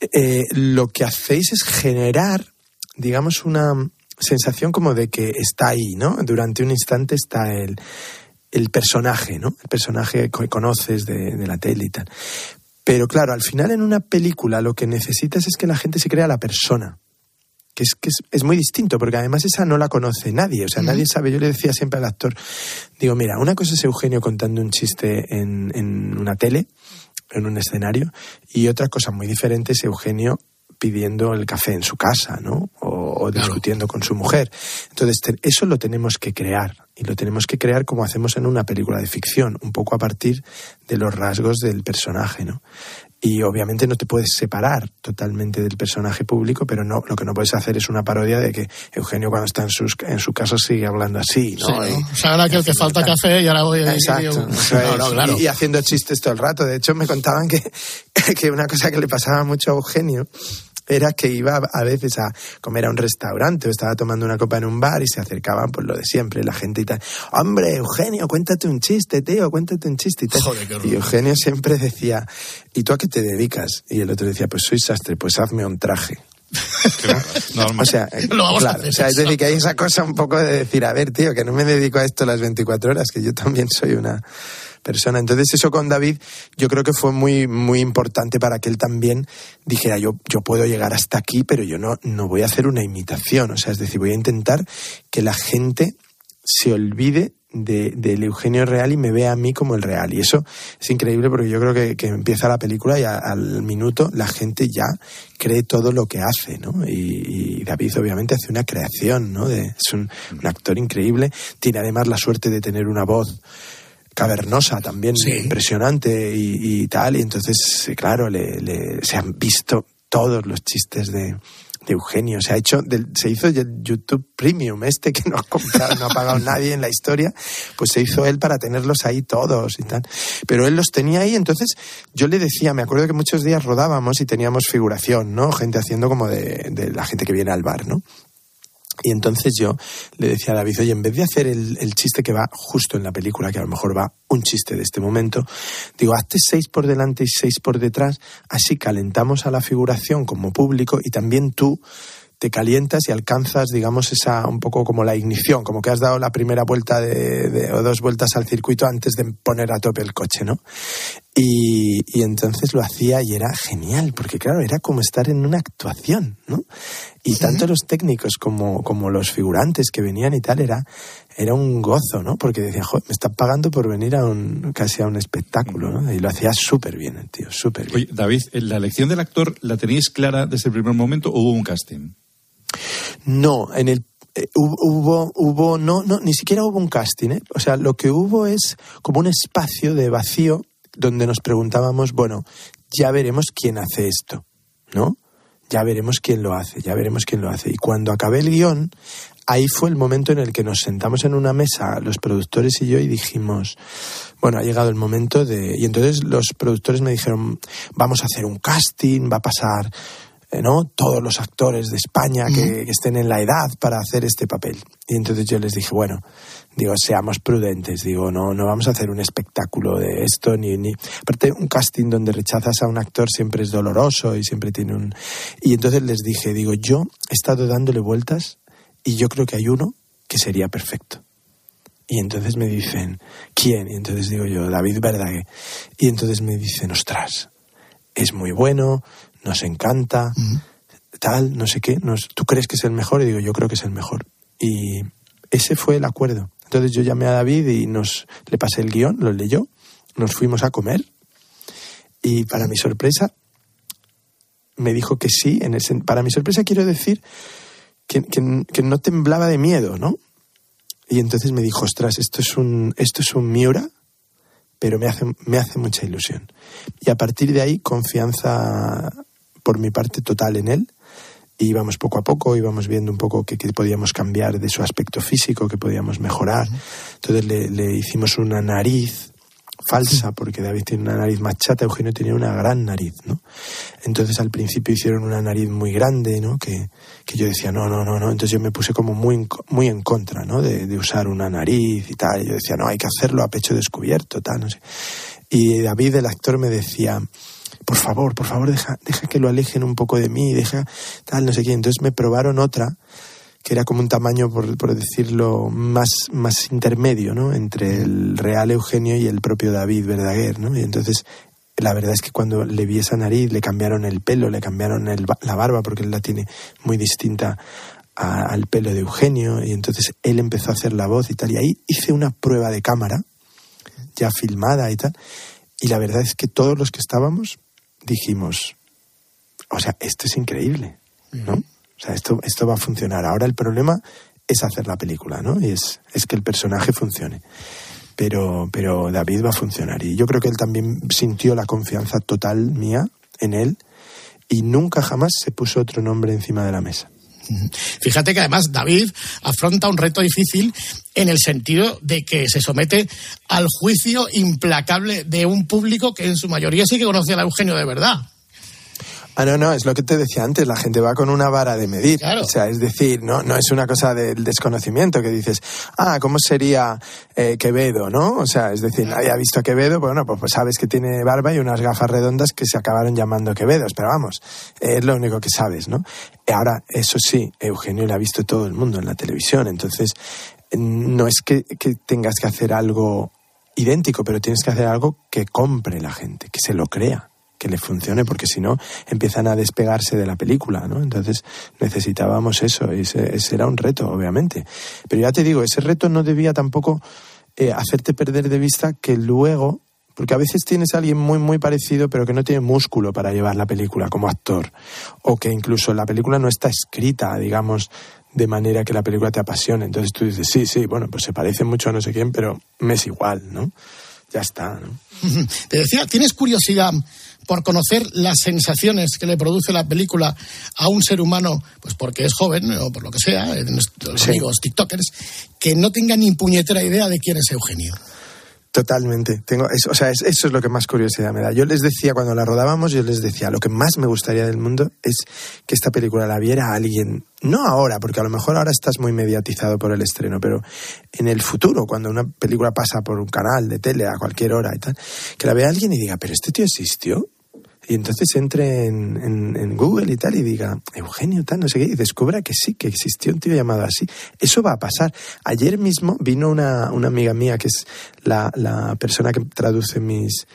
eh, lo que hacéis es generar, digamos, una sensación como de que está ahí, ¿no? Durante un instante está el, el personaje, ¿no? El personaje que conoces de, de la tele y tal. Pero claro, al final en una película lo que necesitas es que la gente se crea la persona que es que es, es, muy distinto, porque además esa no la conoce nadie, o sea, nadie sabe, yo le decía siempre al actor, digo, mira, una cosa es Eugenio contando un chiste en, en una tele, en un escenario, y otra cosa muy diferente es Eugenio pidiendo el café en su casa, ¿no? O, o discutiendo con su mujer. Entonces, te, eso lo tenemos que crear. Y lo tenemos que crear como hacemos en una película de ficción, un poco a partir de los rasgos del personaje, ¿no? Y obviamente no te puedes separar totalmente del personaje público, pero no, lo que no puedes hacer es una parodia de que Eugenio cuando está en, sus, en su casa sigue hablando así, ¿no? Sí, ¿no? O sea, ahora que el que falta café y ahora voy a Exacto. No, no, claro. y, y, haciendo chistes todo el rato. De hecho, me contaban que, [laughs] que una cosa que le pasaba mucho a Eugenio era que iba a veces a comer a un restaurante o estaba tomando una copa en un bar y se acercaban por lo de siempre, la gente y tal. Hombre, Eugenio, cuéntate un chiste, tío, cuéntate un chiste y tal. Joder, y Eugenio siempre decía, ¿y tú a qué te dedicas? Y el otro decía, pues soy sastre, pues hazme un traje. [laughs] [laughs] Claro, o sea, claro, o sea, es decir, que hay esa cosa un poco de decir, a ver, tío, que no me dedico a esto las 24 horas, que yo también soy una persona. Entonces eso con David yo creo que fue muy, muy importante para que él también dijera, yo, yo puedo llegar hasta aquí, pero yo no, no voy a hacer una imitación. O sea, es decir, voy a intentar que la gente se olvide del de, de Eugenio real y me vea a mí como el real. Y eso es increíble porque yo creo que, que empieza la película y a, al minuto la gente ya cree todo lo que hace, ¿no? Y, y David obviamente hace una creación, ¿no? De, es un actor increíble, tiene además la suerte de tener una voz cavernosa también, sí. impresionante y, y, tal. Y entonces, claro, le, le, se han visto todos los chistes de, de Eugenio. Se ha hecho, del, se hizo el YouTube Premium, este que no ha comprado, no ha pagado nadie en la historia, pues se hizo él para tenerlos ahí todos y tal. Pero él los tenía ahí, entonces yo le decía, me acuerdo que muchos días rodábamos y teníamos figuración, ¿no? Gente haciendo como de, de la gente que viene al bar, ¿no? Y entonces yo le decía a David, oye, en vez de hacer el, el, chiste que va justo en la película, que a lo mejor va un chiste de este momento, digo, hazte seis por delante y seis por detrás, así calentamos a la figuración como público y también tú te calientas y alcanzas, digamos, esa un poco como la ignición, como que has dado la primera vuelta de, de, o dos vueltas al circuito antes de poner a tope el coche, ¿no? Y, y, entonces lo hacía y era genial, porque claro, era como estar en una actuación, ¿no? Y ¿Sí? tanto los técnicos como, como los figurantes que venían y tal, era, era un gozo, ¿no? Porque decía, joder, me están pagando por venir a un, casi a un espectáculo, ¿no? Y lo hacía súper bien el tío, súper bien. Oye, David, ¿la elección del actor la teníais clara desde el primer momento o hubo un casting? No, en el eh, hubo, hubo, no, no, ni siquiera hubo un casting, ¿eh? O sea, lo que hubo es como un espacio de vacío donde nos preguntábamos, bueno, ya veremos quién hace esto, ¿no? Ya veremos quién lo hace, ya veremos quién lo hace. Y cuando acabé el guion, ahí fue el momento en el que nos sentamos en una mesa, los productores y yo, y dijimos, bueno, ha llegado el momento de... Y entonces los productores me dijeron, vamos a hacer un casting, va a pasar ¿no? todos los actores de España que, que, estén en la edad para hacer este papel. Y entonces yo les dije, bueno, digo, seamos prudentes, digo, no, no vamos a hacer un espectáculo de esto, ni, ni... Aparte, un casting donde rechazas a un actor siempre es doloroso y siempre tiene un... Y entonces les dije, digo, yo he estado dándole vueltas y yo creo que hay uno que sería perfecto. Y entonces me dicen, ¿quién? Y entonces digo yo, David Verdague. Y entonces me dicen, ostras, es muy bueno, nos encanta, uh -huh. tal, no sé qué. Nos, ¿Tú crees que es el mejor? Y digo, yo creo que es el mejor. Y ese fue el acuerdo. Entonces yo llamé a David y nos le pasé el guion, lo leyó, nos fuimos a comer y para mi sorpresa me dijo que sí. En ese, para mi sorpresa quiero decir que, que, que, no temblaba de miedo, ¿no? Y entonces me dijo, ostras, esto es un, esto es un Miura, pero me hace, me hace mucha ilusión. Y a partir de ahí, confianza por mi parte total en él y íbamos poco a poco, íbamos viendo un poco qué, podíamos cambiar de su aspecto físico, qué podíamos mejorar. Entonces le, le hicimos una nariz falsa, porque David tiene una nariz más chata, Eugenio tenía una gran nariz, ¿no? Entonces al principio hicieron una nariz muy grande, ¿no? Que, que yo decía, no, no, no, no. Entonces yo me puse como muy, muy en contra, ¿no? De, de usar una nariz y tal. Yo decía, no, hay que hacerlo a pecho descubierto, tal, no sé. Y David, el actor, me decía, por favor, por favor, deja, deja que lo alejen un poco de mí, deja tal, no sé qué. Entonces me probaron otra que era como un tamaño, por, decirlo, más, más intermedio, ¿no? Entre el real Eugenio y el propio David Verdaguer, ¿no? Y entonces, la verdad es que cuando le vi esa nariz, le cambiaron el pelo, le cambiaron el la barba, porque él la tiene muy distinta a- al pelo de Eugenio, y entonces él empezó a hacer la voz y tal. Y ahí hice una prueba de cámara, ya filmada y tal, y la verdad es que todos los que estábamos dijimos, o sea, esto es increíble, ¿no? O sea, esto, esto va a funcionar. Ahora el problema es hacer la película, ¿no? Y es, es que el personaje funcione. Pero, pero David va a funcionar. Y yo creo que él también sintió la confianza total mía en él y nunca jamás se puso otro nombre encima de la mesa. Fíjate que además David afronta un reto difícil en el sentido de que se somete al juicio implacable de un público que en su mayoría sí que conoce a Eugenio de verdad. Ah, no, no, es lo que te decía antes, la gente va con una vara de medir. O sea, es decir, no, no es una cosa del desconocimiento que dices, ah, ¿cómo sería eh, Quevedo, no? O sea, es decir, nadie ha visto a Quevedo, bueno, pues, pues sabes que tiene barba y unas gafas redondas que se acabaron llamando Quevedos, pero vamos, es lo único que sabes, ¿no? Ahora, eso sí, Eugenio lo ha visto todo el mundo en la televisión, entonces no es que, que tengas que hacer algo idéntico, pero tienes que hacer algo que compre la gente, que se lo crea que le funcione, porque si no empiezan a despegarse de la película, ¿no? Entonces necesitábamos eso, y ese, ese era un reto, obviamente. Pero ya te digo, ese reto no debía tampoco eh, hacerte perder de vista que luego, porque a veces tienes a alguien muy, muy parecido, pero que no tiene músculo para llevar la película como actor, o que incluso la película no está escrita, digamos, de manera que la película te apasione. Entonces tú dices, sí, sí, bueno, pues se parece mucho a no sé quién, pero me es igual, ¿no? Ya está, ¿no? [laughs] Te decía, ¿tienes curiosidad por conocer las sensaciones que le produce la película a un ser humano, pues porque es joven o por lo que sea, nuestros Sí. amigos TikTokers, que no tengan ni puñetera idea de quién es Eugenio? Totalmente. Tengo, es- o sea, es- eso es lo que más curiosidad me da. Yo les decía, cuando la rodábamos, yo les decía, lo que más me gustaría del mundo es que esta película la viera alguien, no ahora, porque a lo mejor ahora estás muy mediatizado por el estreno, pero en el futuro, cuando una película pasa por un canal de tele a cualquier hora y tal, que la vea alguien y diga, pero este tío existió. Y entonces entre en, Google y tal y diga, Eugenio tal, no sé qué, y descubra que sí, que existió un tío llamado así. Eso va a pasar. Ayer mismo vino una, una amiga mía, que es la, la persona que traduce mis,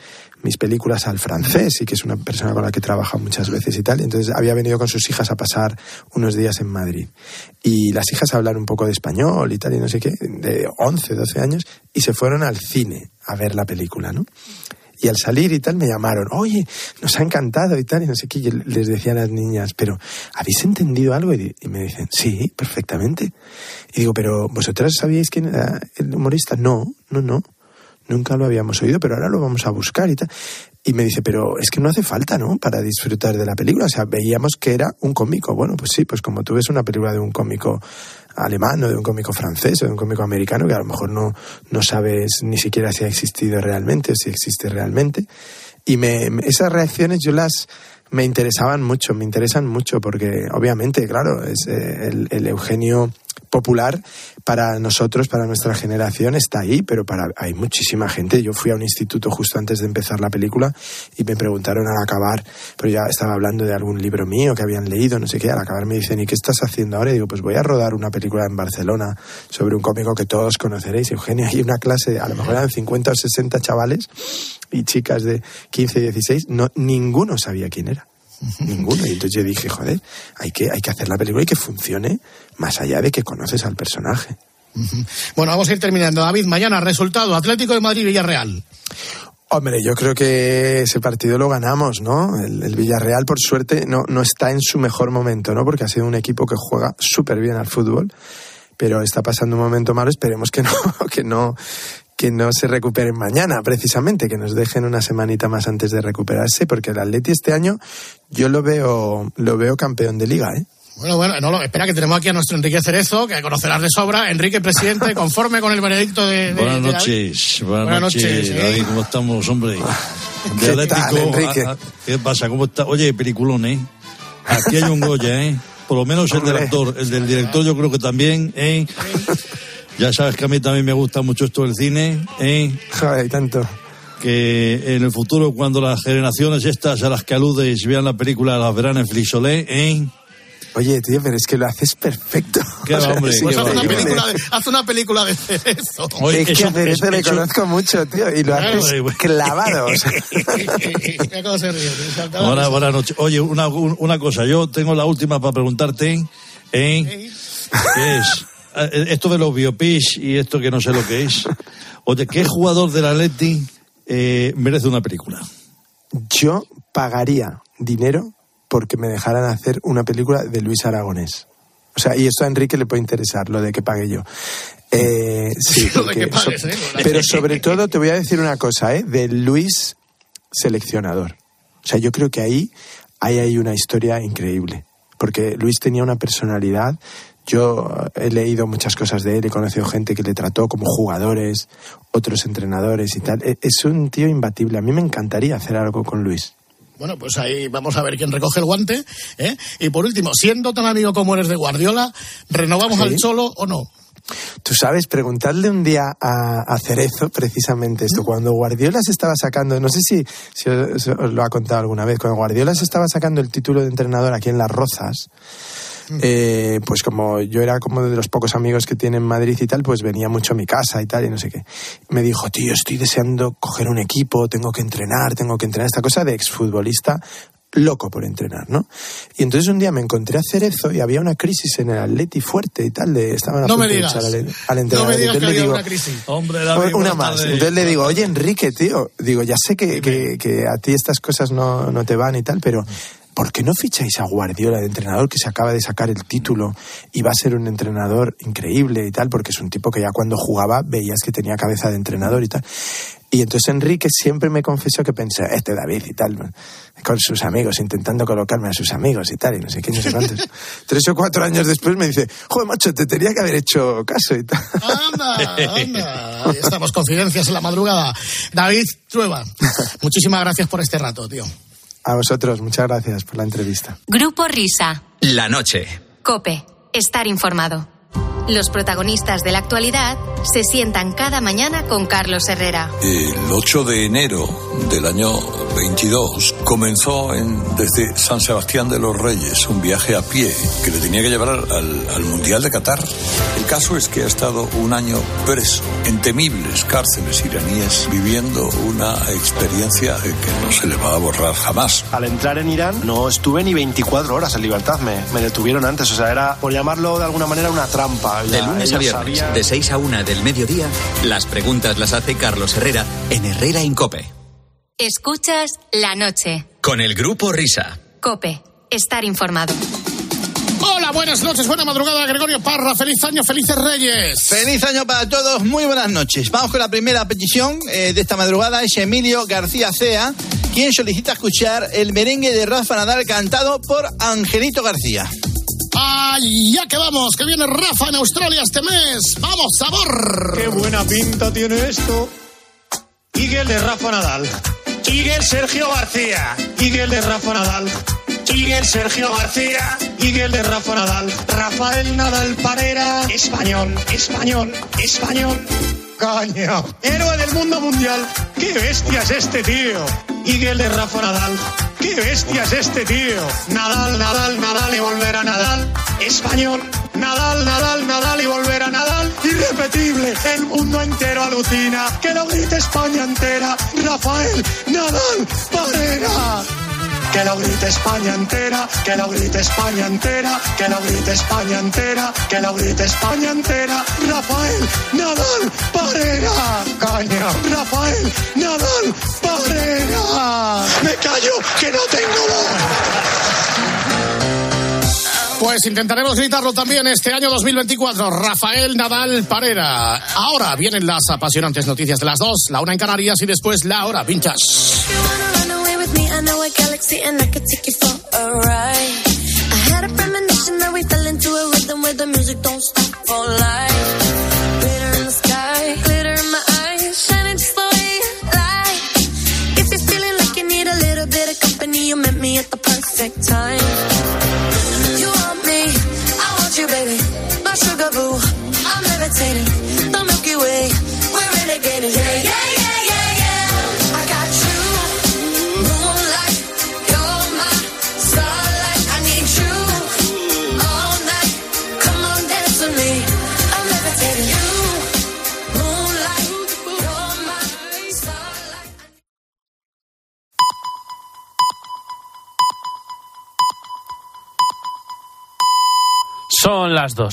mis películas al francés y que es una persona con la que he trabajado muchas veces y tal. Entonces había venido con sus hijas a pasar unos días en Madrid. Y las hijas hablan un poco de español y tal, y no sé qué, de 11, 12 años, y se fueron al cine a ver la película, ¿no? Y al salir y tal me llamaron, oye, nos ha encantado y tal, y no sé qué. Y les decía a las niñas, pero ¿habéis entendido algo? Y me dicen, sí, perfectamente. Y digo, pero ¿vosotras sabíais quién era el humorista? No, no, no. Nunca lo habíamos oído, pero ahora lo vamos a buscar y tal. Y me dice, pero es que no hace falta, ¿no? Para disfrutar de la película. O sea, veíamos que era un cómico. Bueno, pues sí, pues como tú ves una película de un cómico alemán o de un cómico francés o de un cómico americano que a lo mejor no, no sabes ni siquiera si ha existido realmente o si existe realmente. Y me, esas reacciones yo las me interesaban mucho, me interesan mucho porque obviamente, claro, es eh, el, el Eugenio popular para nosotros, para nuestra generación está ahí, pero para hay muchísima gente. Yo fui a un instituto justo antes de empezar la película y me preguntaron al acabar, pero ya estaba hablando de algún libro mío que habían leído, no sé qué, al acabar me dicen, ¿y qué estás haciendo ahora? Y digo, pues voy a rodar una película en Barcelona sobre un cómico que todos conoceréis, Eugenio, hay una clase, a lo mejor eran 50 o 60 chavales y chicas de 15 y 16, no, ninguno sabía quién era. [laughs] Ninguno. Y entonces yo dije, joder, hay que, hay que hacer la película y que funcione más allá de que conoces al personaje. [laughs] Bueno, vamos a ir terminando. David, mañana resultado Atlético de Madrid-Villarreal. Hombre, yo creo que ese partido lo ganamos, ¿no? El, el Villarreal, por suerte, no, no está en su mejor momento, ¿no? Porque ha sido un equipo que juega súper bien al fútbol, pero está pasando un momento malo. Esperemos que no, [laughs] que no, que no se recuperen mañana, precisamente, que nos dejen una semanita más antes de recuperarse, porque el Atleti este año yo lo veo, lo veo campeón de liga, ¿eh? Bueno, bueno, no, lo- espera que tenemos aquí a nuestro Enrique Cerezo, que conocerás de sobra. Enrique, presidente, [laughs] conforme con el veredicto de... de- Buenas de noches, buenas, Buenas noches, noches, ¿eh? David, ¿cómo estamos, hombre? ¿Qué Dialéctico, tal, Enrique? ah, ah, ¿Qué pasa? ¿Cómo está? Oye, peliculón, ¿eh? Aquí hay un Goya, ¿eh? Por lo menos el del actor, el del director yo creo que también, ¿eh? Ya sabes que a mí también me gusta mucho esto del cine, ¿eh? Joder, tanto. Que en el futuro, cuando las generaciones estas a las que aludes vean la película, las verán en Flixolé, ¿eh? Oye, tío, pero es que lo haces perfecto. Qué [laughs] va, hombre, Pues qué haz una, película de, [laughs] haz una película de Cerezo. Oye, es que eso- a Cerezo le eso- conozco mucho, tío, y lo Claro. haces clavado. o sea. Buenas, buenas noches. Oye, una, un- una cosa, yo tengo la última para preguntarte, ¿eh? ¿Qué es? Eh, Esto de los biopics y esto que no sé lo que es. Oye, ¿qué jugador del Atleti eh, merece una película? Yo pagaría dinero porque me dejaran hacer una película de Luis Aragonés. O sea, y esto a Enrique le puede interesar, lo de que pague yo. Eh, sí, [laughs] Lo de porque que pagues, so- ¿eh? Pero [laughs] sobre todo te voy a decir una cosa, ¿eh? De Luis seleccionador. O sea, yo creo que ahí hay, hay una historia increíble. Porque Luis tenía una personalidad. Yo he leído muchas cosas de él, he conocido gente que le trató como jugadores, otros entrenadores y tal. E- Es un tío imbatible. A mí me encantaría hacer algo con Luis. Bueno, pues ahí vamos a ver quién recoge el guante. ¿eh? Y por último, siendo tan amigo como eres de Guardiola, ¿renovamos Sí. al Cholo o no? Tú sabes, preguntarle un día a, a Cerezo precisamente esto. Cuando Guardiola se estaba sacando, no sé si, si os, os lo ha contado alguna vez, cuando Guardiola se estaba sacando el título de entrenador aquí en Las Rozas, eh, pues como yo era como de los pocos amigos que tiene en Madrid y tal, pues venía mucho a mi casa y tal, y no sé qué. Me dijo, tío, estoy deseando coger un equipo, tengo que entrenar, tengo que entrenar. Esta cosa de exfutbolista loco por entrenar, ¿no? Y entonces un día me encontré a Cerezo y había una crisis en el Atleti fuerte y tal, de, estaban a No me punto de digas. echar al, al No entrenador. me digas que le había digo, una crisis. Hombre, una David, buenas más. tardes. Entonces le digo, oye Enrique, tío, digo, ya sé que, que- que a ti estas cosas no, no te van y tal, pero ¿por qué no ficháis a Guardiola de entrenador que se acaba de sacar el título y va a ser un entrenador increíble y tal? Porque es un tipo que ya cuando jugaba veías que tenía cabeza de entrenador y tal. Y entonces Enrique siempre me confesó que pensé, este David y tal, con sus amigos, intentando colocarme a sus amigos y tal, y no sé qué, no sé cuántos. [laughs] Tres o cuatro años después me dice, joder, macho, te tenía que haber hecho caso y tal. Anda, anda. Ahí estamos, confidencias en la madrugada. David Trueba, muchísimas gracias por este rato, tío. A vosotros, muchas gracias por la entrevista. Grupo Risa. La noche. Cope. Estar informado. Los protagonistas de la actualidad se sientan cada mañana con Carlos Herrera. El 8 de enero del año 22 comenzó en, desde San Sebastián de los Reyes un viaje a pie que le tenía que llevar al, al- al Mundial de Qatar. El caso es que ha estado un año preso en temibles cárceles iraníes viviendo una experiencia que no se le va a borrar jamás. Al entrar en Irán no estuve ni 24 horas en libertad, me, me detuvieron antes, o sea, era, por llamarlo de alguna manera, una trampa. De lunes a viernes, de 6 a 1 del mediodía, las preguntas las hace Carlos Herrera en Herrera Incope. Escuchas la noche. Con el grupo Risa. Cope. Estar informado. Hola, buenas noches, buena madrugada, Gregorio Parra. Feliz año, felices Reyes. Feliz año para todos, muy buenas noches. Vamos con la primera petición eh, de esta madrugada, es Emilio García Cea, quien solicita escuchar el merengue de Rafa Nadal cantado por Angelito García. ¡Ay, ya que vamos! Que viene Rafa en Australia este mes. ¡Vamos, sabor! Qué buena pinta tiene esto. Miguel de Rafa Nadal. Miguel Sergio García. Miguel de Rafa Nadal. Miguel Sergio García. Miguel de Rafa Nadal. Rafael Nadal Parera. Español, español, español. Caña. Héroe del mundo mundial. ¡Qué bestia es este tío! Miguel de Rafa Nadal. ¡Qué bestia es este tío! Nadal, Nadal, Nadal y volver a Nadal. Español. Nadal, Nadal, Nadal y volver a Nadal. Irrepetible. El mundo entero alucina. Que lo grite España entera. Rafael Nadal Parera. Que lo grite España entera, que lo grite España entera, que lo grite España entera, que lo grite España entera. Rafael Nadal Parera. Caña. Rafael Nadal Parera. Me callo que no tengo Pues intentaremos gritarlo también este año 2024. Rafael Nadal Parera. Ahora vienen las apasionantes noticias de las dos, la una en Canarias y después la hora time. I'm. Son las dos.